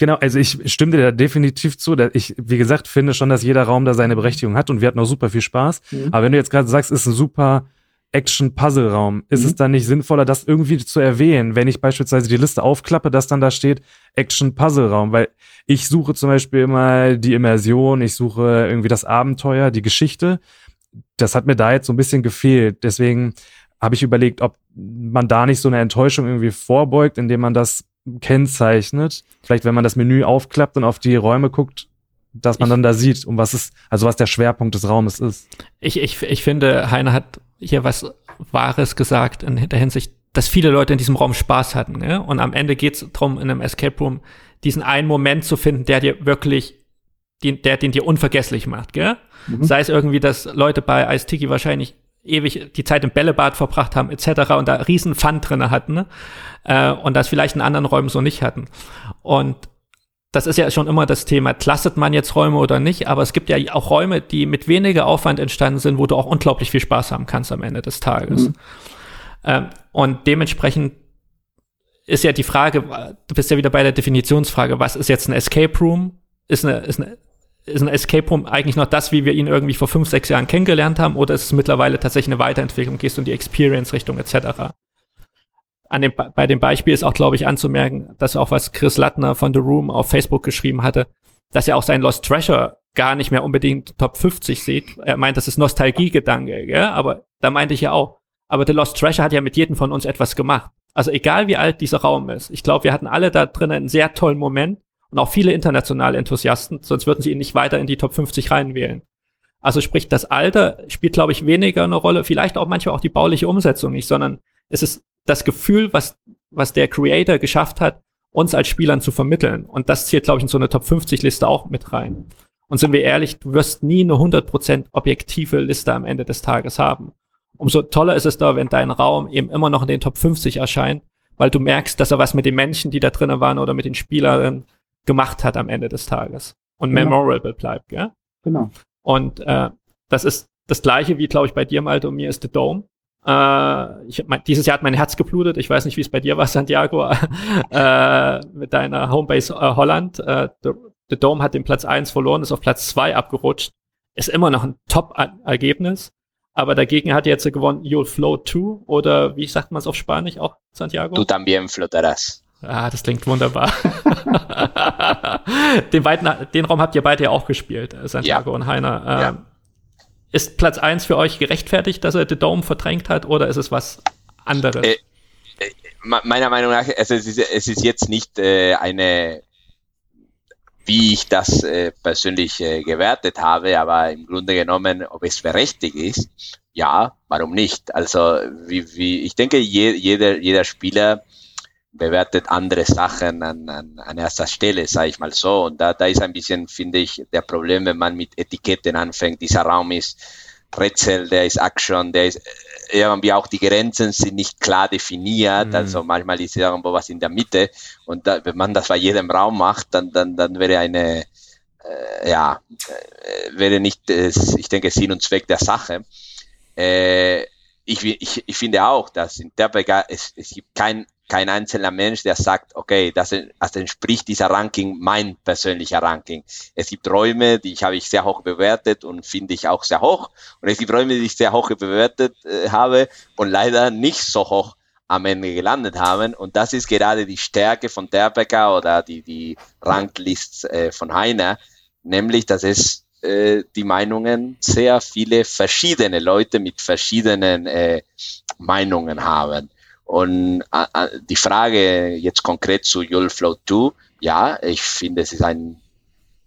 Genau, also ich stimme dir da definitiv zu. Ich, wie gesagt, finde schon, dass jeder Raum da seine Berechtigung hat und wir hatten auch super viel Spaß. Mhm. Aber wenn du jetzt gerade sagst, ist ein super Action-Puzzle-Raum, ist mhm. es dann nicht sinnvoller, das irgendwie zu erwähnen, wenn ich beispielsweise die Liste aufklappe, dass dann da steht Action-Puzzle-Raum, weil ich suche zum Beispiel immer die Immersion, ich suche irgendwie das Abenteuer, die Geschichte. Das hat mir da jetzt so ein bisschen gefehlt. Deswegen habe ich überlegt, ob man da nicht so eine Enttäuschung irgendwie vorbeugt, indem man das kennzeichnet. Vielleicht, wenn man das Menü aufklappt und auf die Räume guckt, dass man ich, dann da sieht, um was es, also was der Schwerpunkt des Raumes ist. Ich, ich, ich finde, Heiner hat hier was Wahres gesagt in der Hinsicht, dass viele Leute in diesem Raum Spaß hatten. Ne? Und am Ende geht es darum, in einem Escape Room diesen einen Moment zu finden, der dir wirklich, den, der den dir unvergesslich macht. Gell? Mhm. Sei es irgendwie, dass Leute bei Ice Tiki wahrscheinlich ewig die Zeit im Bällebad verbracht haben, etc. und da riesen Fun drinne hatten ne? äh, und das vielleicht in anderen Räumen so nicht hatten. Und das ist ja schon immer das Thema, klasset man jetzt Räume oder nicht, aber es gibt ja auch Räume, die mit weniger Aufwand entstanden sind, wo du auch unglaublich viel Spaß haben kannst am Ende des Tages. Mhm. Ähm, und dementsprechend ist ja die Frage, du bist ja wieder bei der Definitionsfrage, was ist jetzt ein Escape Room? Ist eine, ist eine ist ein Escape Room eigentlich noch das, wie wir ihn irgendwie vor fünf, sechs Jahren kennengelernt haben, oder ist es mittlerweile tatsächlich eine Weiterentwicklung, gehst du in die Experience-Richtung etc.? An dem, bei dem Beispiel ist auch, glaube ich, anzumerken, dass auch was Chris Lattner von The Room auf Facebook geschrieben hatte, dass er auch sein Lost Treasure gar nicht mehr unbedingt Top 50 sieht. Er meint, das ist Nostalgiegedanke, gell? aber da meinte ich ja auch, aber The Lost Treasure hat ja mit jedem von uns etwas gemacht. Also egal wie alt dieser Raum ist. Ich glaube, wir hatten alle da drinnen einen sehr tollen Moment und auch viele internationale Enthusiasten, sonst würden sie ihn nicht weiter in die Top 50 reinwählen. Also sprich, das Alter spielt, glaube ich, weniger eine Rolle, vielleicht auch manchmal auch die bauliche Umsetzung nicht, sondern es ist das Gefühl, was, was der Creator geschafft hat, uns als Spielern zu vermitteln. Und das zählt, glaube ich, in so eine Top 50 Liste auch mit rein. Und sind wir ehrlich, du wirst nie eine 100% objektive Liste am Ende des Tages haben. Umso toller ist es da, wenn dein Raum eben immer noch in den Top 50 erscheint, weil du merkst, dass er was mit den Menschen, die da drinnen waren oder mit den Spielern gemacht hat am Ende des Tages und genau. memorable bleibt, gell? Genau. Und äh, das ist das gleiche wie, glaube ich, bei dir, Malte, und mir ist The Dome. Äh, ich, mein, dieses Jahr hat mein Herz geblutet. Ich weiß nicht, wie es bei dir war, Santiago, äh, mit deiner Homebase äh, Holland. Äh, The, The Dome hat den Platz 1 verloren, ist auf Platz 2 abgerutscht. Ist immer noch ein Top-Ergebnis. Aber dagegen hat jetzt gewonnen You'll Float 2 oder wie sagt man es auf Spanisch auch, Santiago? Du también flotarás. Ah, das klingt wunderbar. den, beiden, den Raum habt ihr beide ja auch gespielt, äh, Santiago ja. und Heiner. Ähm, ja. Ist Platz 1 für euch gerechtfertigt, dass er The Dome verdrängt hat, oder ist es was anderes? Äh, äh, meiner Meinung nach, also es, ist, es ist jetzt nicht äh, eine, wie ich das äh, persönlich äh, gewertet habe, aber im Grunde genommen, ob es berechtigt ist, ja, warum nicht? Also, wie, wie, ich denke, je, jeder, jeder Spieler bewertet andere Sachen an, an, an erster Stelle, sage ich mal so. Und da, da ist ein bisschen, finde ich, der Problem, wenn man mit Etiketten anfängt. Dieser Raum ist Rätsel, der ist Action, der ist äh, irgendwie auch die Grenzen sind nicht klar definiert. Mhm. Also manchmal ist irgendwo was in der Mitte. Und da, wenn man das bei jedem Raum macht, dann, dann, dann wäre eine, äh, ja, äh, wäre nicht, äh, ich denke, Sinn und Zweck der Sache. Äh, ich, ich, ich finde auch, dass in Terpega es, es gibt kein kein einzelner Mensch, der sagt, okay, das, das entspricht dieser Ranking mein persönlicher Ranking. Es gibt Räume, die habe ich sehr hoch bewertet und finde ich auch sehr hoch. Und es gibt Räume, die ich sehr hoch bewertet äh, habe und leider nicht so hoch am Ende gelandet haben. Und das ist gerade die Stärke von Terbecker oder die, die Ranglist äh, von Heiner, nämlich, dass es äh, die Meinungen sehr viele verschiedene Leute mit verschiedenen äh, Meinungen haben. Und äh, die Frage jetzt konkret zu You'll Flow 2, ja, ich finde, es ist ein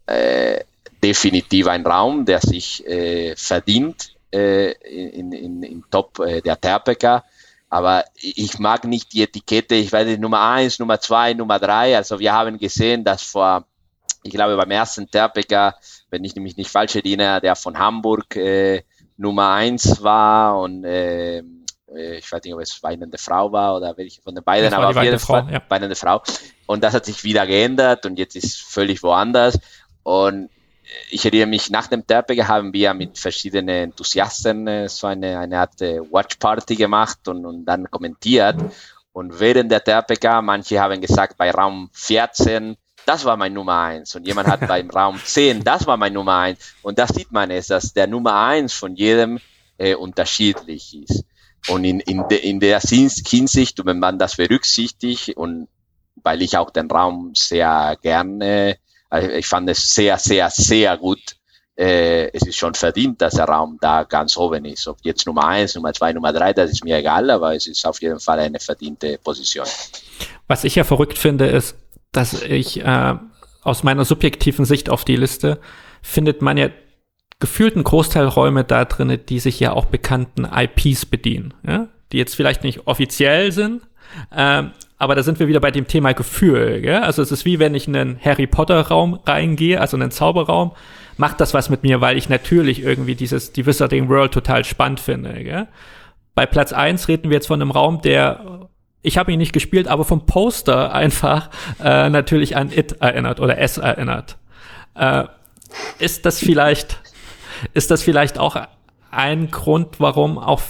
äh, definitiv ein Raum, der sich äh, verdient äh, in, in, in Top äh, der Terpeka. Aber ich mag nicht die Etikette, ich weiß nicht, Nummer eins, Nummer zwei, Nummer drei. Also wir haben gesehen, dass vor, ich glaube, beim ersten Terpeka, wenn ich nämlich nicht falsch erinnere, der von Hamburg äh, Nummer eins war und äh, äh, ich weiß nicht, ob es weinende Frau war oder welche von den beiden, aber auf jeden Fall ja. weinende Frau. Und das hat sich wieder geändert und jetzt ist völlig woanders. Und ich erinnere mich, nach dem Terpege haben wir mit verschiedenen Enthusiasten äh, so eine, eine Art äh, Watch Party gemacht und, und dann kommentiert. Und während der Terpega, manche haben gesagt, bei Raum 14 das war mein Nummer eins. Und jemand hat beim Raum 10, das war mein Nummer eins. Und da sieht man es, dass der Nummer eins von jedem äh, unterschiedlich ist. Und in, in, de, in der Hinsicht, wenn man das berücksichtigt und weil ich auch den Raum sehr gerne, also ich fand es sehr, sehr, sehr gut. Äh, es ist schon verdient, dass der Raum da ganz oben ist. Ob jetzt Nummer eins, Nummer zwei, Nummer drei, das ist mir egal, aber es ist auf jeden Fall eine verdiente Position. Was ich ja verrückt finde, ist, dass ich äh, aus meiner subjektiven Sicht auf die Liste findet man ja gefühlt einen Großteil Räume da drin, die sich ja auch bekannten IPs bedienen, ja? die jetzt vielleicht nicht offiziell sind, ähm, aber da sind wir wieder bei dem Thema Gefühl. Gell? Also es ist wie wenn ich in einen Harry Potter Raum reingehe, also einen Zauberraum, macht das was mit mir, weil ich natürlich irgendwie dieses die Wizarding World total spannend finde. Gell? Bei Platz eins reden wir jetzt von einem Raum, der ich habe ihn nicht gespielt, aber vom Poster einfach äh, natürlich an It erinnert oder S erinnert. Äh, ist das vielleicht, ist das vielleicht auch ein Grund, warum auch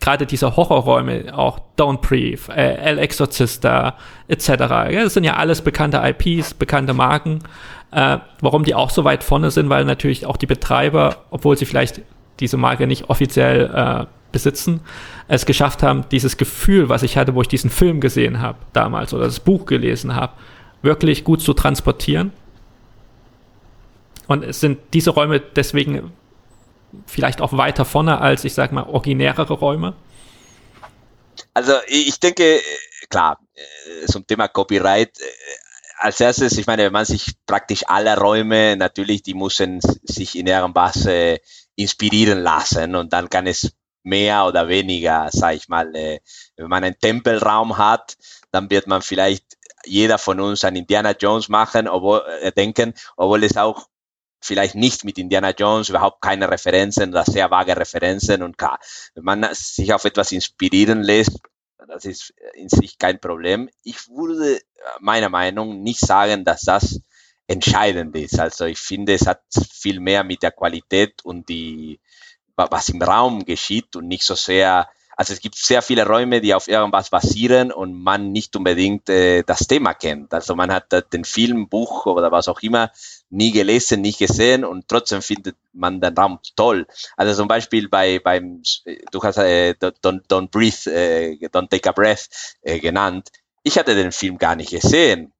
gerade diese Horrorräume, auch Don't Breathe, äh, El Exorcista etc. Ja, das sind ja alles bekannte IPs, bekannte Marken. Äh, warum die auch so weit vorne sind, weil natürlich auch die Betreiber, obwohl sie vielleicht diese Marke nicht offiziell äh, besitzen, es geschafft haben, dieses Gefühl, was ich hatte, wo ich diesen Film gesehen habe damals oder das Buch gelesen habe, wirklich gut zu transportieren. Und es sind diese Räume deswegen vielleicht auch weiter vorne als, ich sag mal, originärere Räume? Also ich denke, klar, äh, zum Thema Copyright, äh, als erstes, ich meine, wenn man sich praktisch alle Räume, natürlich, die müssen sich in irgendwas äh, inspirieren lassen und dann kann es mehr oder weniger, sag ich mal, äh, wenn man einen Tempelraum hat, dann wird man vielleicht jeder von uns an Indiana Jones machen, obwohl äh, denken, obwohl es auch vielleicht nicht mit Indiana Jones, überhaupt keine Referenzen oder sehr vage Referenzen und klar, wenn man sich auf etwas inspirieren lässt, das ist in sich kein Problem. Ich würde meiner Meinung nicht sagen, dass das entscheidend ist. Also ich finde, es hat viel mehr mit der Qualität und die, was im Raum geschieht und nicht so sehr also es gibt sehr viele Räume, die auf irgendwas basieren und man nicht unbedingt äh, das Thema kennt. Also man hat äh, den Film, Buch oder was auch immer nie gelesen, nie gesehen und trotzdem findet man den Raum toll. Also zum Beispiel bei beim du hast äh, Don't, Don't Breathe, äh, Don't Take a Breath äh, genannt. Ich hatte den Film gar nicht gesehen.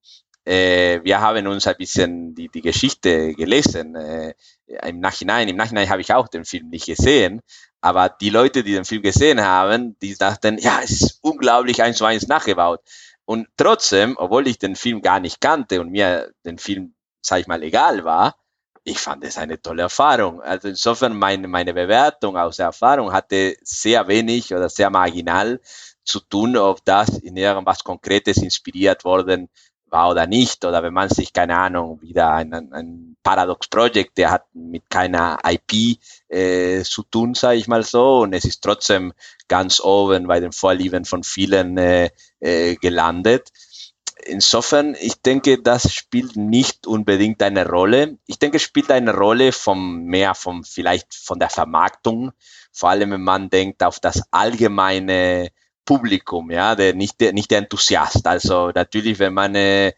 Äh, wir haben uns ein bisschen die, die Geschichte gelesen. Äh, Im Nachhinein, im Nachhinein habe ich auch den Film nicht gesehen. Aber die Leute, die den Film gesehen haben, die dachten, ja, es ist unglaublich eins zu eins nachgebaut. Und trotzdem, obwohl ich den Film gar nicht kannte und mir den Film, sag ich mal, egal war, ich fand es eine tolle Erfahrung. Also insofern meine, meine Bewertung aus der Erfahrung hatte sehr wenig oder sehr marginal zu tun, ob das in irgendwas Konkretes inspiriert worden war oder nicht, oder wenn man sich, keine Ahnung, wieder ein, ein Paradox Project, der hat mit keiner IP äh, zu tun, sage ich mal so, und es ist trotzdem ganz oben bei den Vorlieben von vielen äh, äh, gelandet. Insofern, ich denke, das spielt nicht unbedingt eine Rolle. Ich denke, es spielt eine Rolle vom mehr vom vielleicht von der Vermarktung, vor allem wenn man denkt auf das allgemeine Publikum, ja, der nicht der, nicht der Enthusiast. Also natürlich, wenn man äh,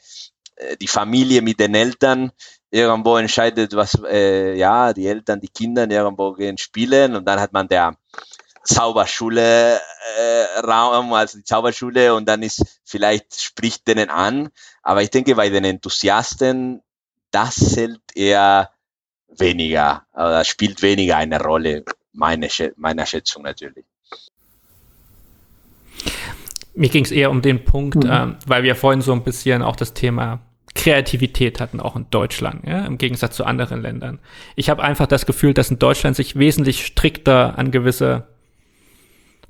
die Familie mit den Eltern irgendwo entscheidet, was äh, ja die Eltern, die Kinder irgendwo gehen spielen und dann hat man der Zauberschule äh, Raum, also die Zauberschule und dann ist vielleicht spricht denen an, aber ich denke bei den Enthusiasten das hält eher weniger oder spielt weniger eine Rolle, meine, meiner Schätzung natürlich. Mir ging es eher um den Punkt, mhm. ähm, weil wir vorhin so ein bisschen auch das Thema Kreativität hatten, auch in Deutschland, ja, im Gegensatz zu anderen Ländern. Ich habe einfach das Gefühl, dass in Deutschland sich wesentlich strikter an gewisse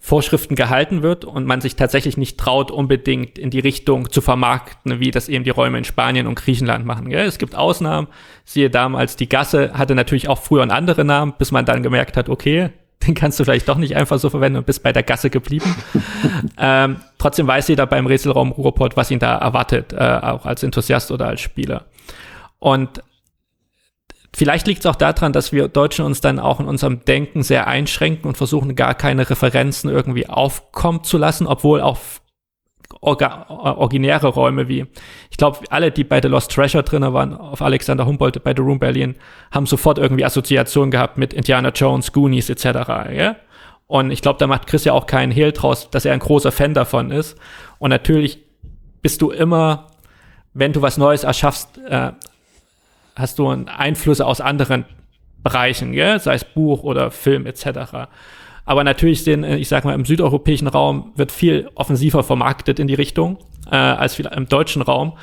Vorschriften gehalten wird und man sich tatsächlich nicht traut, unbedingt in die Richtung zu vermarkten, wie das eben die Räume in Spanien und Griechenland machen. Gell? Es gibt Ausnahmen, siehe damals, die Gasse hatte natürlich auch früher einen anderen Namen, bis man dann gemerkt hat, okay, den kannst du vielleicht doch nicht einfach so verwenden und bist bei der Gasse geblieben. ähm, trotzdem weiß jeder beim Rätselraum Ruhrport, was ihn da erwartet, äh, auch als Enthusiast oder als Spieler. Und vielleicht liegt es auch daran, dass wir Deutschen uns dann auch in unserem Denken sehr einschränken und versuchen, gar keine Referenzen irgendwie aufkommen zu lassen, obwohl auch originäre Räume wie, ich glaube, alle, die bei The Lost Treasure drin waren, auf Alexander Humboldt bei The Room Berlin, haben sofort irgendwie Assoziationen gehabt mit Indiana Jones, Goonies etc. Ja? Und ich glaube, da macht Chris ja auch keinen Hehl draus, dass er ein großer Fan davon ist. Und natürlich bist du immer, wenn du was Neues erschaffst, äh, hast du Einflüsse aus anderen Bereichen, ja? sei es Buch oder Film etc. Aber natürlich sind, äh, ich sag mal, im südeuropäischen Raum wird viel offensiver vermarktet in die Richtung äh, als im deutschen Raum.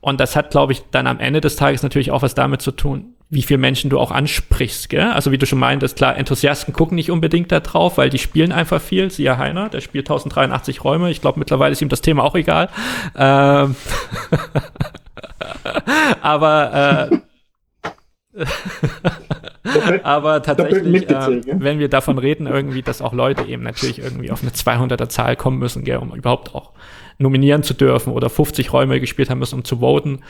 Und das hat, glaube ich, dann am Ende des Tages natürlich auch was damit zu tun, wie viele Menschen du auch ansprichst. Gell? Also wie du schon meintest, klar, Enthusiasten gucken nicht unbedingt da drauf, weil die spielen einfach viel. Siehe Heiner, der spielt 1083 Räume. Ich glaube, mittlerweile ist ihm das Thema auch egal. Ähm Aber äh, Aber tatsächlich, äh, wenn wir davon reden, irgendwie, dass auch Leute eben natürlich irgendwie auf eine 200er Zahl kommen müssen, gell, um überhaupt auch nominieren zu dürfen oder 50 Räume gespielt haben müssen, um zu voten,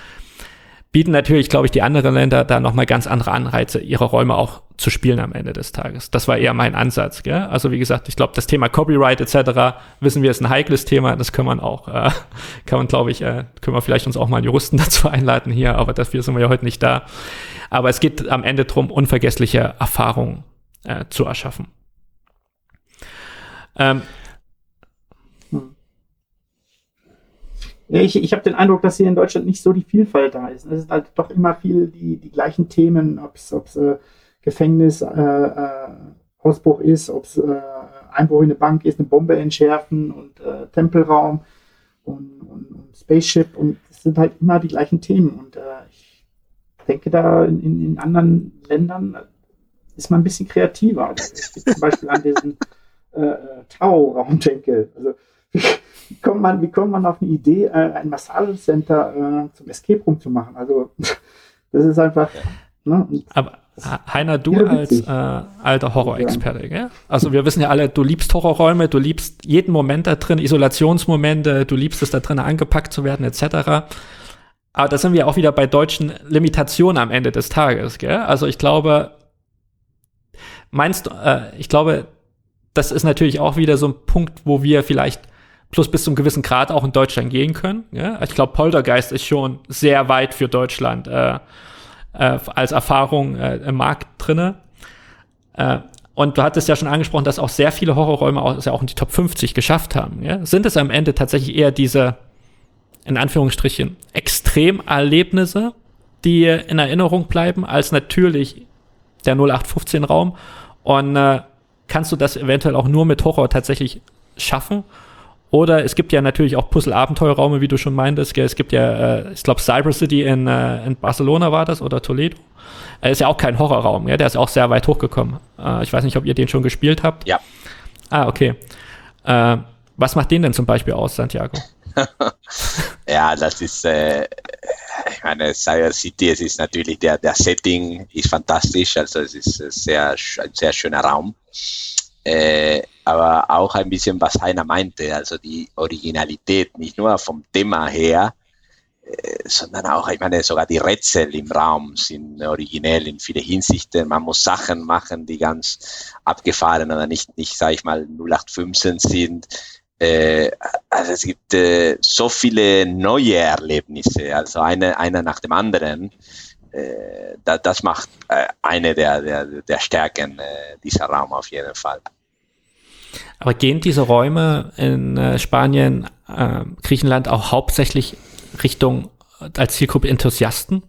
bieten natürlich, glaube ich, die anderen Länder da nochmal ganz andere Anreize, ihre Räume auch zu spielen am Ende des Tages. Das war eher mein Ansatz. Gell? Also wie gesagt, ich glaube, das Thema Copyright etc. wissen wir ist ein heikles Thema. Das kann man auch, äh, kann man, glaube ich, äh, können wir vielleicht uns auch mal einen Juristen dazu einladen hier, aber dafür sind wir ja heute nicht da. Aber es geht am Ende darum, unvergessliche Erfahrungen äh, zu erschaffen. Ähm, ich ich habe den Eindruck, dass hier in Deutschland nicht so die Vielfalt da ist. Es sind halt doch immer viel die, die gleichen Themen, ob es äh, Gefängnis, äh, äh, Ausbruch ist, ob es äh, Einbruch in eine Bank ist, eine Bombe entschärfen und äh, Tempelraum und, und, und, Spaceship und es sind halt immer die gleichen Themen. Und äh, ich denke, da in, in, anderen Ländern ist man ein bisschen kreativer. Also ich zum Beispiel an diesen äh, Tau-Raum denke. Also wie kommt man, wie kommt man auf eine Idee, äh, ein Massagecenter äh, zum Escape Room zu machen? Also, das ist einfach. Ne, Aber Heiner, du als äh, alter Horrorexperte, gell? Also wir wissen ja alle, du liebst Horrorräume, du liebst jeden Moment da drin, Isolationsmomente, du liebst es da drin angepackt zu werden, etc. Aber da sind wir auch wieder bei deutschen Limitationen am Ende des Tages, gell? Also ich glaube, meinst du, äh, ich glaube, das ist natürlich auch wieder so ein Punkt, wo wir vielleicht plus bis zum gewissen Grad auch in Deutschland gehen können. Ja? Ich glaube, Poltergeist ist schon sehr weit für Deutschland äh, äh, als Erfahrung äh, im Markt drinne. Äh, und du hattest ja schon angesprochen, dass auch sehr viele Horrorräume auch, ja auch in die Top 50 geschafft haben. Ja? Sind es am Ende tatsächlich eher diese, in Anführungsstrichen, Extremerlebnisse, die in Erinnerung bleiben, als natürlich der 0815-Raum? Und äh, kannst du das eventuell auch nur mit Horror tatsächlich schaffen? Oder es gibt ja natürlich auch Puzzle-Abenteuerraume, wie du schon meintest. Gell? Es gibt ja, äh, ich glaube, Cyber City in, äh, in Barcelona war das oder Toledo. Äh, ist ja auch kein Horrorraum, ja? der ist auch sehr weit hochgekommen. Äh, ich weiß nicht, ob ihr den schon gespielt habt. Ja. Ah, okay. Äh, was macht den denn zum Beispiel aus, Santiago? ja, das ist, äh, ich meine, Cyber City, es ist natürlich, der, der Setting ist fantastisch, also es ist sehr, ein sehr schöner Raum. Äh, aber auch ein bisschen, was Heiner meinte, also die Originalität, nicht nur vom Thema her, äh, sondern auch, ich meine, sogar die Rätsel im Raum sind originell in viele Hinsichten. Man muss Sachen machen, die ganz abgefahren oder nicht, nicht sage ich mal, 0815 sind. Äh, also es gibt äh, so viele neue Erlebnisse, also eine, einer nach dem anderen. Äh, da, das macht äh, eine der, der, der Stärken äh, dieser Raum auf jeden Fall. Aber gehen diese Räume in äh, Spanien, äh, Griechenland auch hauptsächlich Richtung äh, als Zielgruppe Enthusiasten?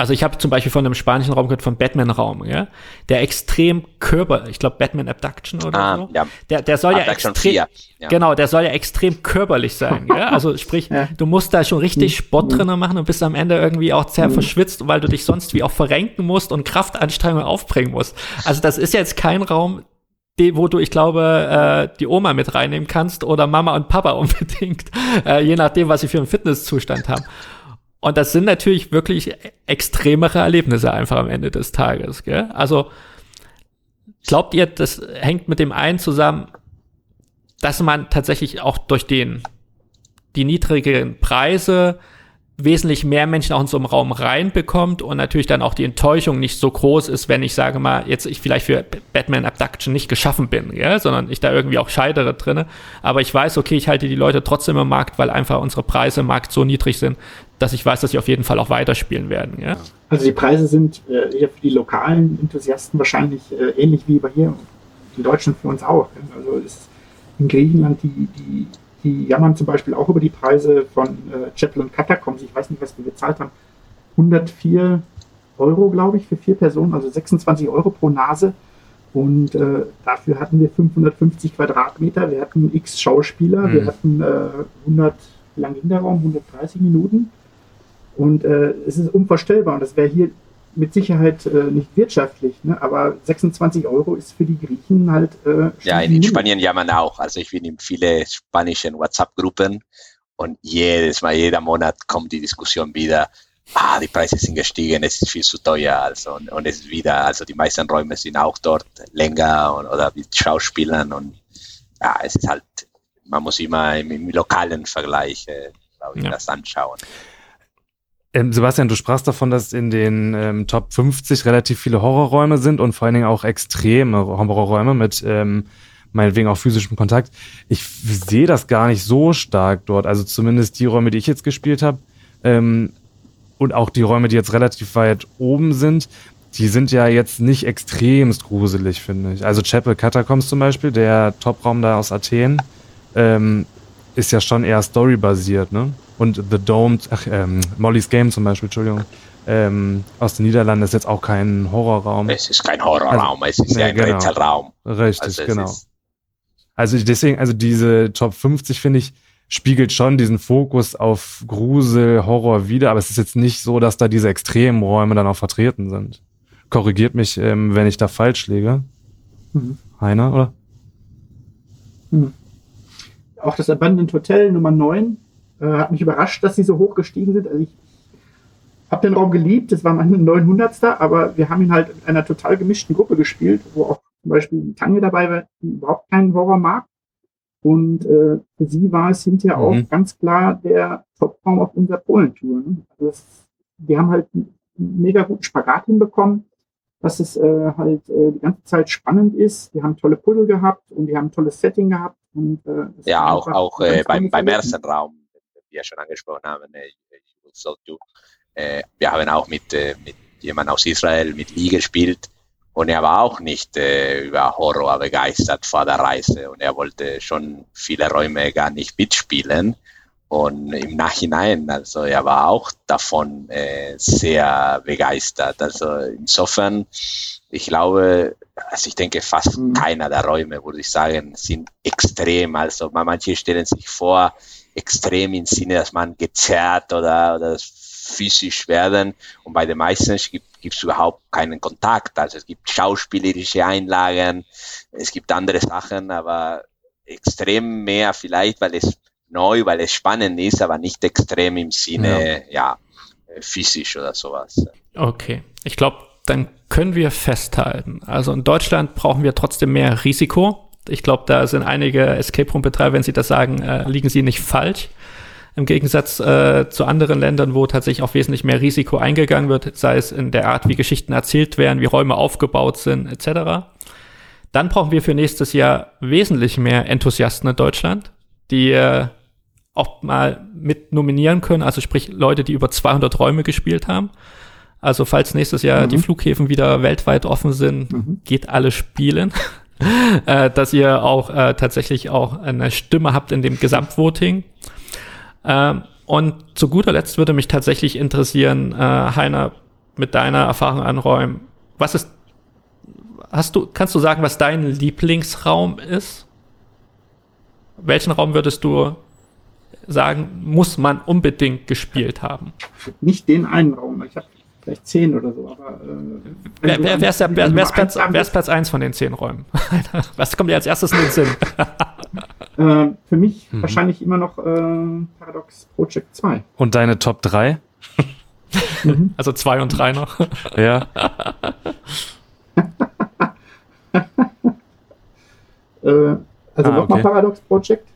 Also ich habe zum Beispiel von einem spanischen Raum gehört, vom Batman-Raum, ja, der extrem körper, ich glaube Batman Abduction oder ah, so, ja. der, der soll Abduction ja extrem, ja. genau, der soll ja extrem körperlich sein, ja, also sprich, ja. du musst da schon richtig. Sport drinnen machen und bist am Ende irgendwie auch sehr mhm. verschwitzt, weil du dich sonst wie auch verrenken musst und Kraftanstrengungen aufbringen musst. Also das ist jetzt kein Raum, die, wo du, ich glaube, äh, die Oma mit reinnehmen kannst oder Mama und Papa unbedingt, äh, je nachdem, was sie für einen Fitnesszustand haben. Und das sind natürlich wirklich extremere Erlebnisse einfach am Ende des Tages. Gell? Also glaubt ihr, das hängt mit dem einen zusammen, dass man tatsächlich auch durch den die niedrigen Preise wesentlich mehr Menschen auch in so einen Raum reinbekommt und natürlich dann auch die Enttäuschung nicht so groß ist, wenn ich sage mal, jetzt ich vielleicht für Batman Abduction nicht geschaffen bin, ja, sondern ich da irgendwie auch scheidere drinne. Aber ich weiß, okay, ich halte die Leute trotzdem im Markt, weil einfach unsere Preise im Markt so niedrig sind, dass ich weiß, dass sie auf jeden Fall auch weiterspielen werden, ja. Also die Preise sind äh, hier für die lokalen Enthusiasten wahrscheinlich äh, ähnlich wie bei hier in Deutschland für uns auch. Also ist in Griechenland die, die die jammern zum Beispiel auch über die Preise von äh, Chapel und Catacombs. Ich weiß nicht, was wir bezahlt haben. 104 Euro, glaube ich, für vier Personen, also 26 Euro pro Nase. Und äh, dafür hatten wir 550 Quadratmeter, wir hatten x Schauspieler, mhm. wir hatten äh, 100, wie lang ging der Raum? 130 Minuten. Und äh, es ist unvorstellbar. Und das wäre hier mit Sicherheit äh, nicht wirtschaftlich, ne? aber 26 Euro ist für die Griechen halt. Äh, ja, in, in Spanien jammern auch. Also ich bin in viele spanischen WhatsApp-Gruppen und jedes Mal, jeder Monat kommt die Diskussion wieder. Ah, die Preise sind gestiegen, es ist viel zu teuer. Also, und, und es ist wieder, also die meisten Räume sind auch dort länger und, oder mit Schauspielern und ja, es ist halt, man muss immer im, im lokalen Vergleich, äh, glaube ich, ja. das anschauen. Ähm, Sebastian, du sprachst davon, dass in den ähm, Top 50 relativ viele Horrorräume sind und vor allen Dingen auch extreme Horrorräume mit ähm, meinetwegen auch physischem Kontakt. Ich sehe das gar nicht so stark dort. Also zumindest die Räume, die ich jetzt gespielt habe ähm, und auch die Räume, die jetzt relativ weit oben sind, die sind ja jetzt nicht extremst gruselig, finde ich. Also Chapel Catacombs zum Beispiel, der Topraum da aus Athen, ähm, ist ja schon eher storybasiert, ne? Und The Domed, ach, ähm, Molly's Game zum Beispiel, Entschuldigung, ähm, aus den Niederlanden ist jetzt auch kein Horrorraum. Es ist kein Horrorraum, also, es ist nee, ein genau. Rätselraum. Richtig, also genau. Also deswegen, also diese Top 50 finde ich, spiegelt schon diesen Fokus auf Grusel, Horror wieder, aber es ist jetzt nicht so, dass da diese extremen Räume dann auch vertreten sind. Korrigiert mich, ähm, wenn ich da falsch liege. Mhm. Heiner, oder? Mhm. Auch das Abandoned Hotel Nummer 9 äh, hat mich überrascht, dass sie so hoch gestiegen sind. Also ich habe den Raum geliebt, das war mein 900. Aber wir haben ihn halt in einer total gemischten Gruppe gespielt, wo auch zum Beispiel Tanja dabei war, die überhaupt keinen Horror mag. Und äh, für sie war es hinterher mhm. auch ganz klar der Top-Raum auf unserer Polentour. Ne? Also das, die haben halt einen mega guten Spagat hinbekommen, dass es äh, halt äh, die ganze Zeit spannend ist. Die haben tolle Puzzle gehabt und die haben ein tolles Setting gehabt. Und, äh, ja, auch, auch äh, beim, beim ersten Raum wir schon angesprochen haben, äh, so äh, wir haben auch mit, äh, mit jemandem aus Israel, mit Lee gespielt und er war auch nicht äh, über Horror begeistert vor der Reise und er wollte schon viele Räume gar nicht mitspielen. Und im Nachhinein, also er war auch davon äh, sehr begeistert. Also insofern, ich glaube, also ich denke, fast mhm. keiner der Räume, würde ich sagen, sind extrem. Also manche stellen sich vor, extrem im Sinne, dass man gezerrt oder, oder physisch werden. Und bei den meisten gibt es überhaupt keinen Kontakt. Also es gibt schauspielerische Einlagen, es gibt andere Sachen, aber extrem mehr vielleicht, weil es neu, weil es spannend ist, aber nicht extrem im Sinne, ja, ja physisch oder sowas. Okay, ich glaube, dann können wir festhalten. Also in Deutschland brauchen wir trotzdem mehr Risiko. Ich glaube, da sind einige Escape Room-Betreiber, wenn sie das sagen, äh, liegen sie nicht falsch. Im Gegensatz äh, zu anderen Ländern, wo tatsächlich auch wesentlich mehr Risiko eingegangen wird, sei es in der Art, wie Geschichten erzählt werden, wie Räume aufgebaut sind, etc. Dann brauchen wir für nächstes Jahr wesentlich mehr Enthusiasten in Deutschland, die äh, auch mal mit nominieren können, also sprich Leute, die über 200 Räume gespielt haben. Also falls nächstes Jahr mhm. die Flughäfen wieder weltweit offen sind, mhm. geht alle spielen. äh, dass ihr auch äh, tatsächlich auch eine Stimme habt in dem Gesamtvoting. Ähm, und zu guter Letzt würde mich tatsächlich interessieren, äh, Heiner, mit deiner Erfahrung anräumen, was ist, hast du, kannst du sagen, was dein Lieblingsraum ist? Welchen Raum würdest du sagen, muss man unbedingt gespielt haben? Nicht den einen Raum. Ich habe vielleicht zehn oder so. Aber, äh, wer, wer, wer, ist der, wer, wer, ist Platz, wer ist Platz 1 von den zehn Räumen? Was kommt dir als erstes in den Sinn? äh, für mich mhm. wahrscheinlich immer noch äh, Paradox Project 2. Und deine Top 3? mhm. Also 2 und 3 noch. ja. äh, also ah, nochmal okay. Paradox Project.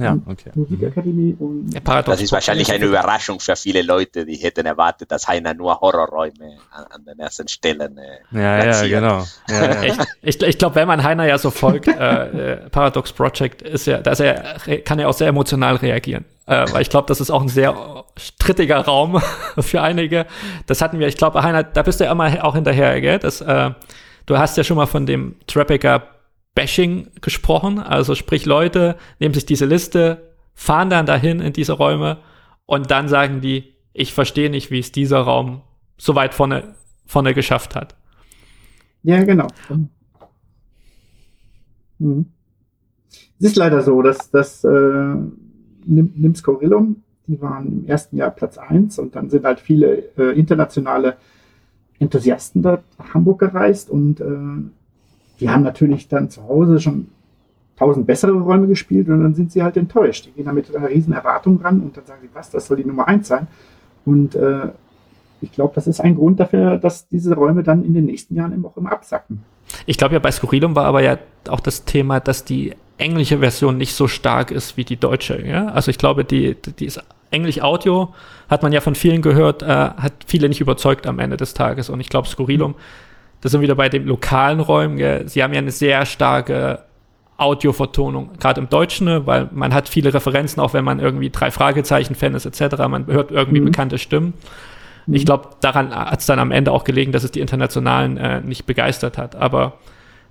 Ja, okay. Musikakademie und ja, das ist wahrscheinlich eine Überraschung für viele Leute, die hätten erwartet, dass Heiner nur Horrorräume an, an den ersten Stellen äh, Ja, ja, genau. Ja, ja. ich ich glaube, wenn man Heiner ja so folgt, äh, äh, Paradox Project ist ja, dass er kann ja auch sehr emotional reagieren. Äh, weil ich glaube, das ist auch ein sehr strittiger Raum für einige. Das hatten wir, ich glaube, Heiner, da bist du ja immer auch hinterher, gell? Das, äh, du hast ja schon mal von dem Trappicker Bashing gesprochen. Also sprich, Leute nehmen sich diese Liste, fahren dann dahin in diese Räume und dann sagen die, ich verstehe nicht, wie es dieser Raum so weit vorne, vorne geschafft hat. Ja, genau. Mhm. Es ist leider so, dass das äh, Nims Corillum, die waren im ersten Jahr Platz 1 und dann sind halt viele äh, internationale Enthusiasten da nach Hamburg gereist und äh, die haben natürlich dann zu Hause schon tausend bessere Räume gespielt und dann sind sie halt enttäuscht. Die gehen da mit einer riesen Erwartung ran und dann sagen sie, was, das soll die Nummer eins sein. Und äh, ich glaube, das ist ein Grund dafür, dass diese Räume dann in den nächsten Jahren auch immer absacken. Ich glaube ja, bei Skurrilum war aber ja auch das Thema, dass die englische Version nicht so stark ist wie die deutsche. Ja? Also ich glaube, die, die ist Englisch Audio, hat man ja von vielen gehört, äh, hat viele nicht überzeugt am Ende des Tages. Und ich glaube, Skurrilum mhm das sind wieder bei den lokalen Räumen. Gell? Sie haben ja eine sehr starke Audiovertonung, gerade im Deutschen, ne? weil man hat viele Referenzen, auch wenn man irgendwie drei Fragezeichen-Fan ist etc. Man hört irgendwie mhm. bekannte Stimmen. Mhm. Ich glaube, daran hat es dann am Ende auch gelegen, dass es die Internationalen äh, nicht begeistert hat. Aber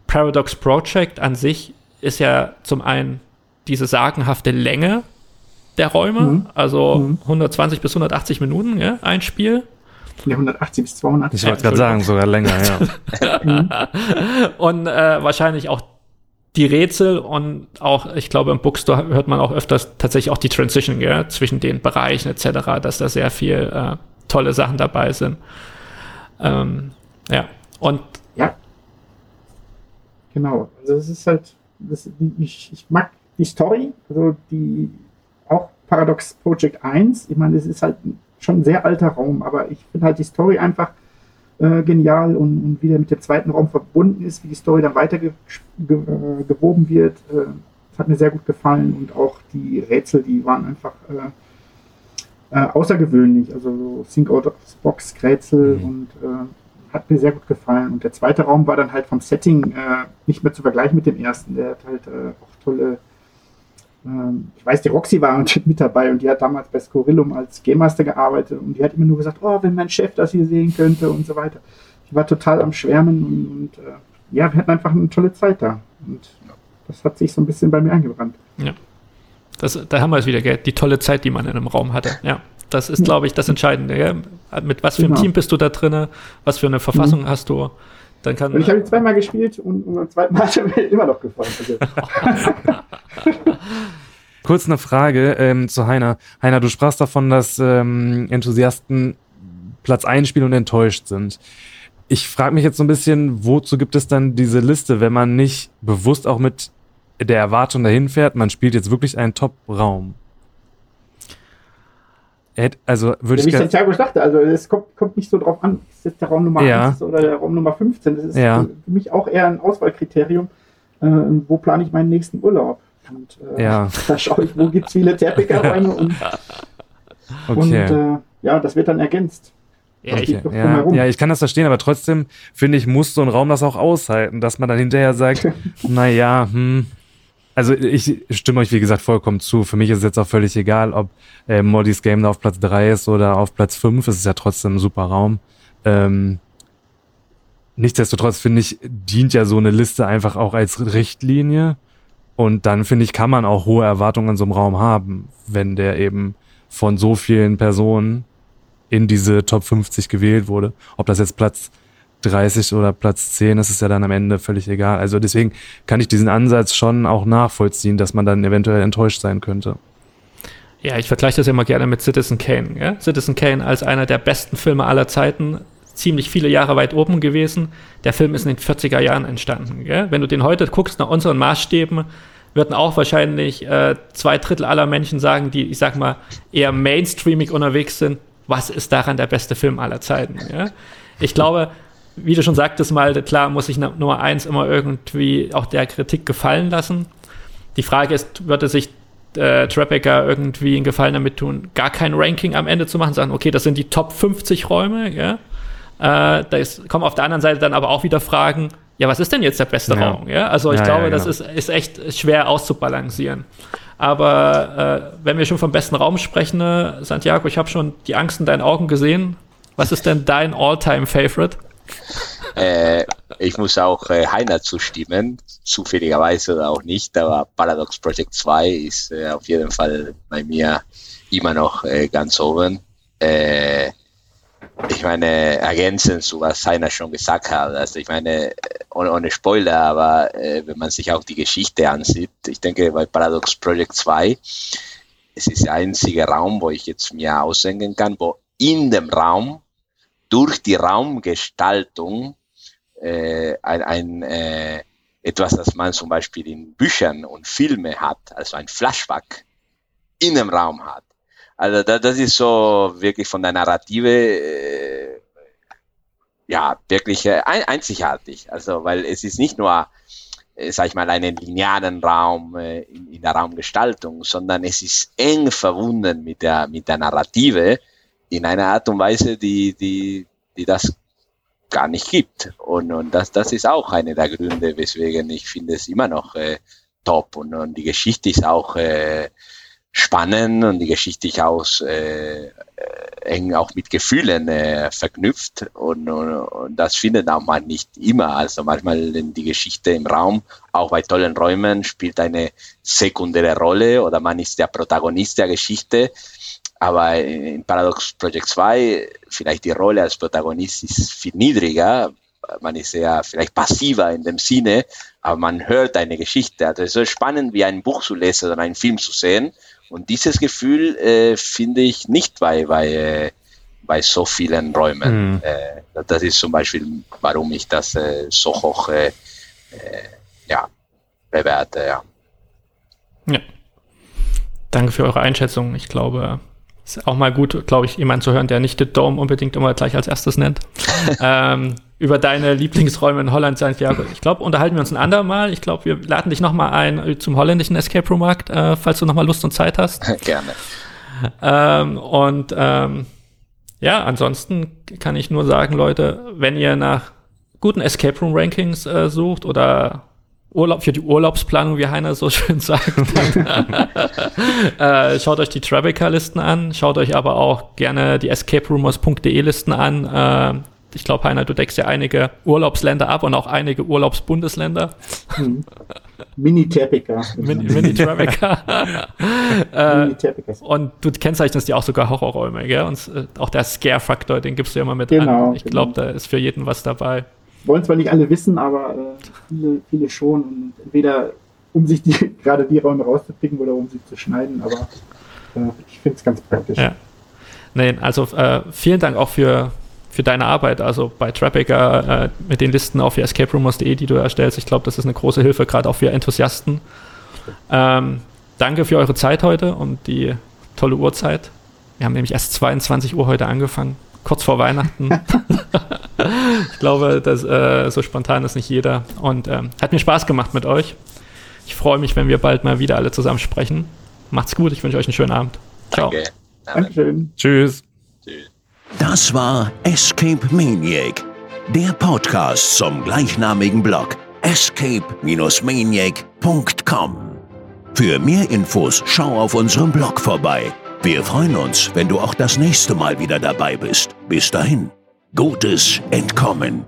Paradox Project an sich ist ja zum einen diese sagenhafte Länge der Räume, mhm. also 120 mhm. bis 180 Minuten, ja, ein Spiel. Ja, 180 bis 200. Ich wollte gerade sagen, sogar länger, ja. und äh, wahrscheinlich auch die Rätsel und auch, ich glaube, im Bookstore hört man auch öfters tatsächlich auch die Transition gell, zwischen den Bereichen etc., dass da sehr viel äh, tolle Sachen dabei sind. Ähm, ja, und. Ja. Genau, also es ist halt, das, ich, ich mag die Story, also die auch Paradox Project 1, ich meine, es ist halt schon ein sehr alter Raum, aber ich finde halt die Story einfach äh, genial und, und, wie der mit dem zweiten Raum verbunden ist, wie die Story dann weiter ge ge äh, gewoben wird. Äh, das hat mir sehr gut gefallen und auch die Rätsel, die waren einfach äh, äh, außergewöhnlich. Also so Think Out of Box Rätsel mhm. und äh, hat mir sehr gut gefallen. Und der zweite Raum war dann halt vom Setting nicht mehr zu vergleichen mit dem ersten. Der hat halt auch tolle ich weiß, die Roxy war mit dabei und die hat damals bei Scorillum als Game Master gearbeitet und die hat immer nur gesagt, oh, wenn mein Chef das hier sehen könnte und so weiter. Ich war total am Schwärmen und, und äh, ja, wir hatten einfach eine tolle Zeit da. Und das hat sich so ein bisschen bei mir eingebrannt. Ja. Das, da haben wir es wieder, gell? die tolle Zeit, die man in einem Raum hatte. Ja, das ist, glaube ich, das Entscheidende. Gell? Mit was für einem genau. Team bist du da drin? Was für eine Verfassung mhm. hast du? Dann kann, und ich habe ihn zweimal gespielt und, und beim zweiten Mal hat er mir immer noch gefallen. Kurz eine Frage ähm, zu Heiner. Heiner, du sprachst davon, dass ähm, Enthusiasten Platz einspielen und enttäuscht sind. Ich frage mich jetzt so ein bisschen, wozu gibt es dann diese Liste, wenn man nicht bewusst auch mit der Erwartung dahin fährt, man spielt jetzt wirklich einen Top-Raum? Also würde ja, ich. Wie Santiago sagte, also es kommt, kommt nicht so drauf an, ist jetzt der Raum Nummer ja. 1 oder der Raum Nummer 15. Das ist ja. für mich auch eher ein Auswahlkriterium. Äh, wo plane ich meinen nächsten Urlaub? Und äh, ja. da schaue ich, wo gibt es viele Teppichräume und, okay. und äh, ja, das wird dann ergänzt. Ja ich, ja, ja, ich kann das verstehen, aber trotzdem finde ich, muss so ein Raum das auch aushalten, dass man dann hinterher sagt, naja, hm, also ich stimme euch, wie gesagt, vollkommen zu. Für mich ist es jetzt auch völlig egal, ob äh, Modis Game da auf Platz 3 ist oder auf Platz 5. Es ist ja trotzdem ein super Raum. Ähm, nichtsdestotrotz finde ich, dient ja so eine Liste einfach auch als Richtlinie. Und dann finde ich, kann man auch hohe Erwartungen in so einem Raum haben, wenn der eben von so vielen Personen in diese Top 50 gewählt wurde. Ob das jetzt Platz 30 oder Platz 10, das ist ja dann am Ende völlig egal. Also deswegen kann ich diesen Ansatz schon auch nachvollziehen, dass man dann eventuell enttäuscht sein könnte. Ja, ich vergleiche das immer gerne mit Citizen Kane. Ja? Citizen Kane als einer der besten Filme aller Zeiten, ziemlich viele Jahre weit oben gewesen. Der Film ist in den 40er Jahren entstanden. Gell? Wenn du den heute guckst, nach unseren Maßstäben, würden auch wahrscheinlich äh, zwei Drittel aller Menschen sagen, die, ich sag mal, eher mainstreamig unterwegs sind, was ist daran der beste Film aller Zeiten? Ja? Ich glaube, wie du schon sagtest mal, klar muss sich Nummer eins immer irgendwie auch der Kritik gefallen lassen. Die Frage ist, würde sich äh, Tribeca irgendwie einen Gefallen damit tun, gar kein Ranking am Ende zu machen, sagen, okay, das sind die Top 50 Räume, ja. Äh, da ist, kommen auf der anderen Seite dann aber auch wieder Fragen, ja, was ist denn jetzt der beste ja. Raum? Ja, also ich ja, glaube, ja, genau. das ist, ist echt schwer auszubalancieren. Aber äh, wenn wir schon vom besten Raum sprechen, äh, Santiago, ich habe schon die Angst in deinen Augen gesehen. Was ist denn dein All-Time-Favorite? Äh, ich muss auch äh, Heiner zustimmen, zufälligerweise oder auch nicht, aber Paradox Project 2 ist äh, auf jeden Fall bei mir immer noch äh, ganz oben. Äh, ich meine, ergänzend zu was Heiner schon gesagt hat, also ich meine, ohne, ohne Spoiler, aber äh, wenn man sich auch die Geschichte ansieht, ich denke bei Paradox Project 2, es ist der einzige Raum, wo ich jetzt mir ausdenken kann, wo in dem Raum durch die Raumgestaltung äh, ein, ein äh, etwas, das man zum Beispiel in Büchern und Filmen hat, also ein Flashback in dem Raum hat. Also da, das ist so wirklich von der Narrative äh, ja wirklich äh, einzigartig. Also weil es ist nicht nur äh, sag ich mal, einen linearen Raum äh, in, in, der Raumgestaltung, sondern es ist eng verbunden mit der, mit der Narrative in einer Art und Weise, die, die, die das gar nicht gibt. Und, und das, das ist auch einer der Gründe, weswegen ich finde es immer noch äh, top. Und, und die Geschichte ist auch äh, spannend und die Geschichte ist auch äh, eng auch mit Gefühlen äh, verknüpft und, und, und, das findet auch man nicht immer. Also manchmal die Geschichte im Raum, auch bei tollen Räumen, spielt eine sekundäre Rolle oder man ist der Protagonist der Geschichte. Aber in Paradox Project 2 vielleicht die Rolle als Protagonist ist viel niedriger. Man ist ja vielleicht passiver in dem Sinne, aber man hört eine Geschichte. Also es ist so spannend, wie ein Buch zu lesen oder einen Film zu sehen. Und dieses Gefühl äh, finde ich nicht bei, bei, äh, bei so vielen Räumen. Mhm. Äh, das ist zum Beispiel, warum ich das äh, so hoch äh, ja, bewerte. Ja. ja. Danke für eure Einschätzung. Ich glaube, ist auch mal gut, glaube ich, jemanden zu hören, der nicht The Dome unbedingt immer gleich als erstes nennt. ähm, über deine Lieblingsräume in Holland, Santiago. Ich glaube, unterhalten wir uns ein andermal. Ich glaube, wir laden dich nochmal ein zum holländischen Escape Room Markt, äh, falls du nochmal Lust und Zeit hast. Gerne. Ähm, und ähm, ja, ansonsten kann ich nur sagen, Leute, wenn ihr nach guten Escape Room Rankings äh, sucht oder Urlaub für die Urlaubsplanung, wie Heiner so schön sagt. äh, schaut euch die Traveca-Listen an, schaut euch aber auch gerne die escaperumors.de-Listen an. Äh, ich glaube, Heiner, du deckst ja einige Urlaubsländer ab und auch einige Urlaubsbundesländer. Hm. Mini-Trapica. Mini-Trapica. äh, und du kennzeichnest ja auch sogar Horrorräume, gell? Und äh, auch der Scare-Faktor, den gibst du ja immer mit genau, an. Ich glaube, genau. da ist für jeden was dabei wollen zwar nicht alle wissen, aber äh, viele, viele schon. Und entweder um sich die, gerade die Räume rauszupicken oder um sie zu schneiden, aber äh, ich finde es ganz praktisch. Ja. Nee, also äh, vielen Dank auch für, für deine Arbeit, also bei Trappicker äh, mit den Listen auf escaperumors.de, die du erstellst. Ich glaube, das ist eine große Hilfe, gerade auch für Enthusiasten. Ähm, danke für eure Zeit heute und die tolle Uhrzeit. Wir haben nämlich erst 22 Uhr heute angefangen kurz vor Weihnachten. ich glaube, das, äh, so spontan ist nicht jeder. Und ähm, hat mir Spaß gemacht mit euch. Ich freue mich, wenn wir bald mal wieder alle zusammen sprechen. Macht's gut, ich wünsche euch einen schönen Abend. Ciao. Danke. Dankeschön. Tschüss. Das war Escape Maniac, der Podcast zum gleichnamigen Blog escape-maniac.com. Für mehr Infos schau auf unserem Blog vorbei wir freuen uns, wenn du auch das nächste Mal wieder dabei bist. Bis dahin, gutes Entkommen.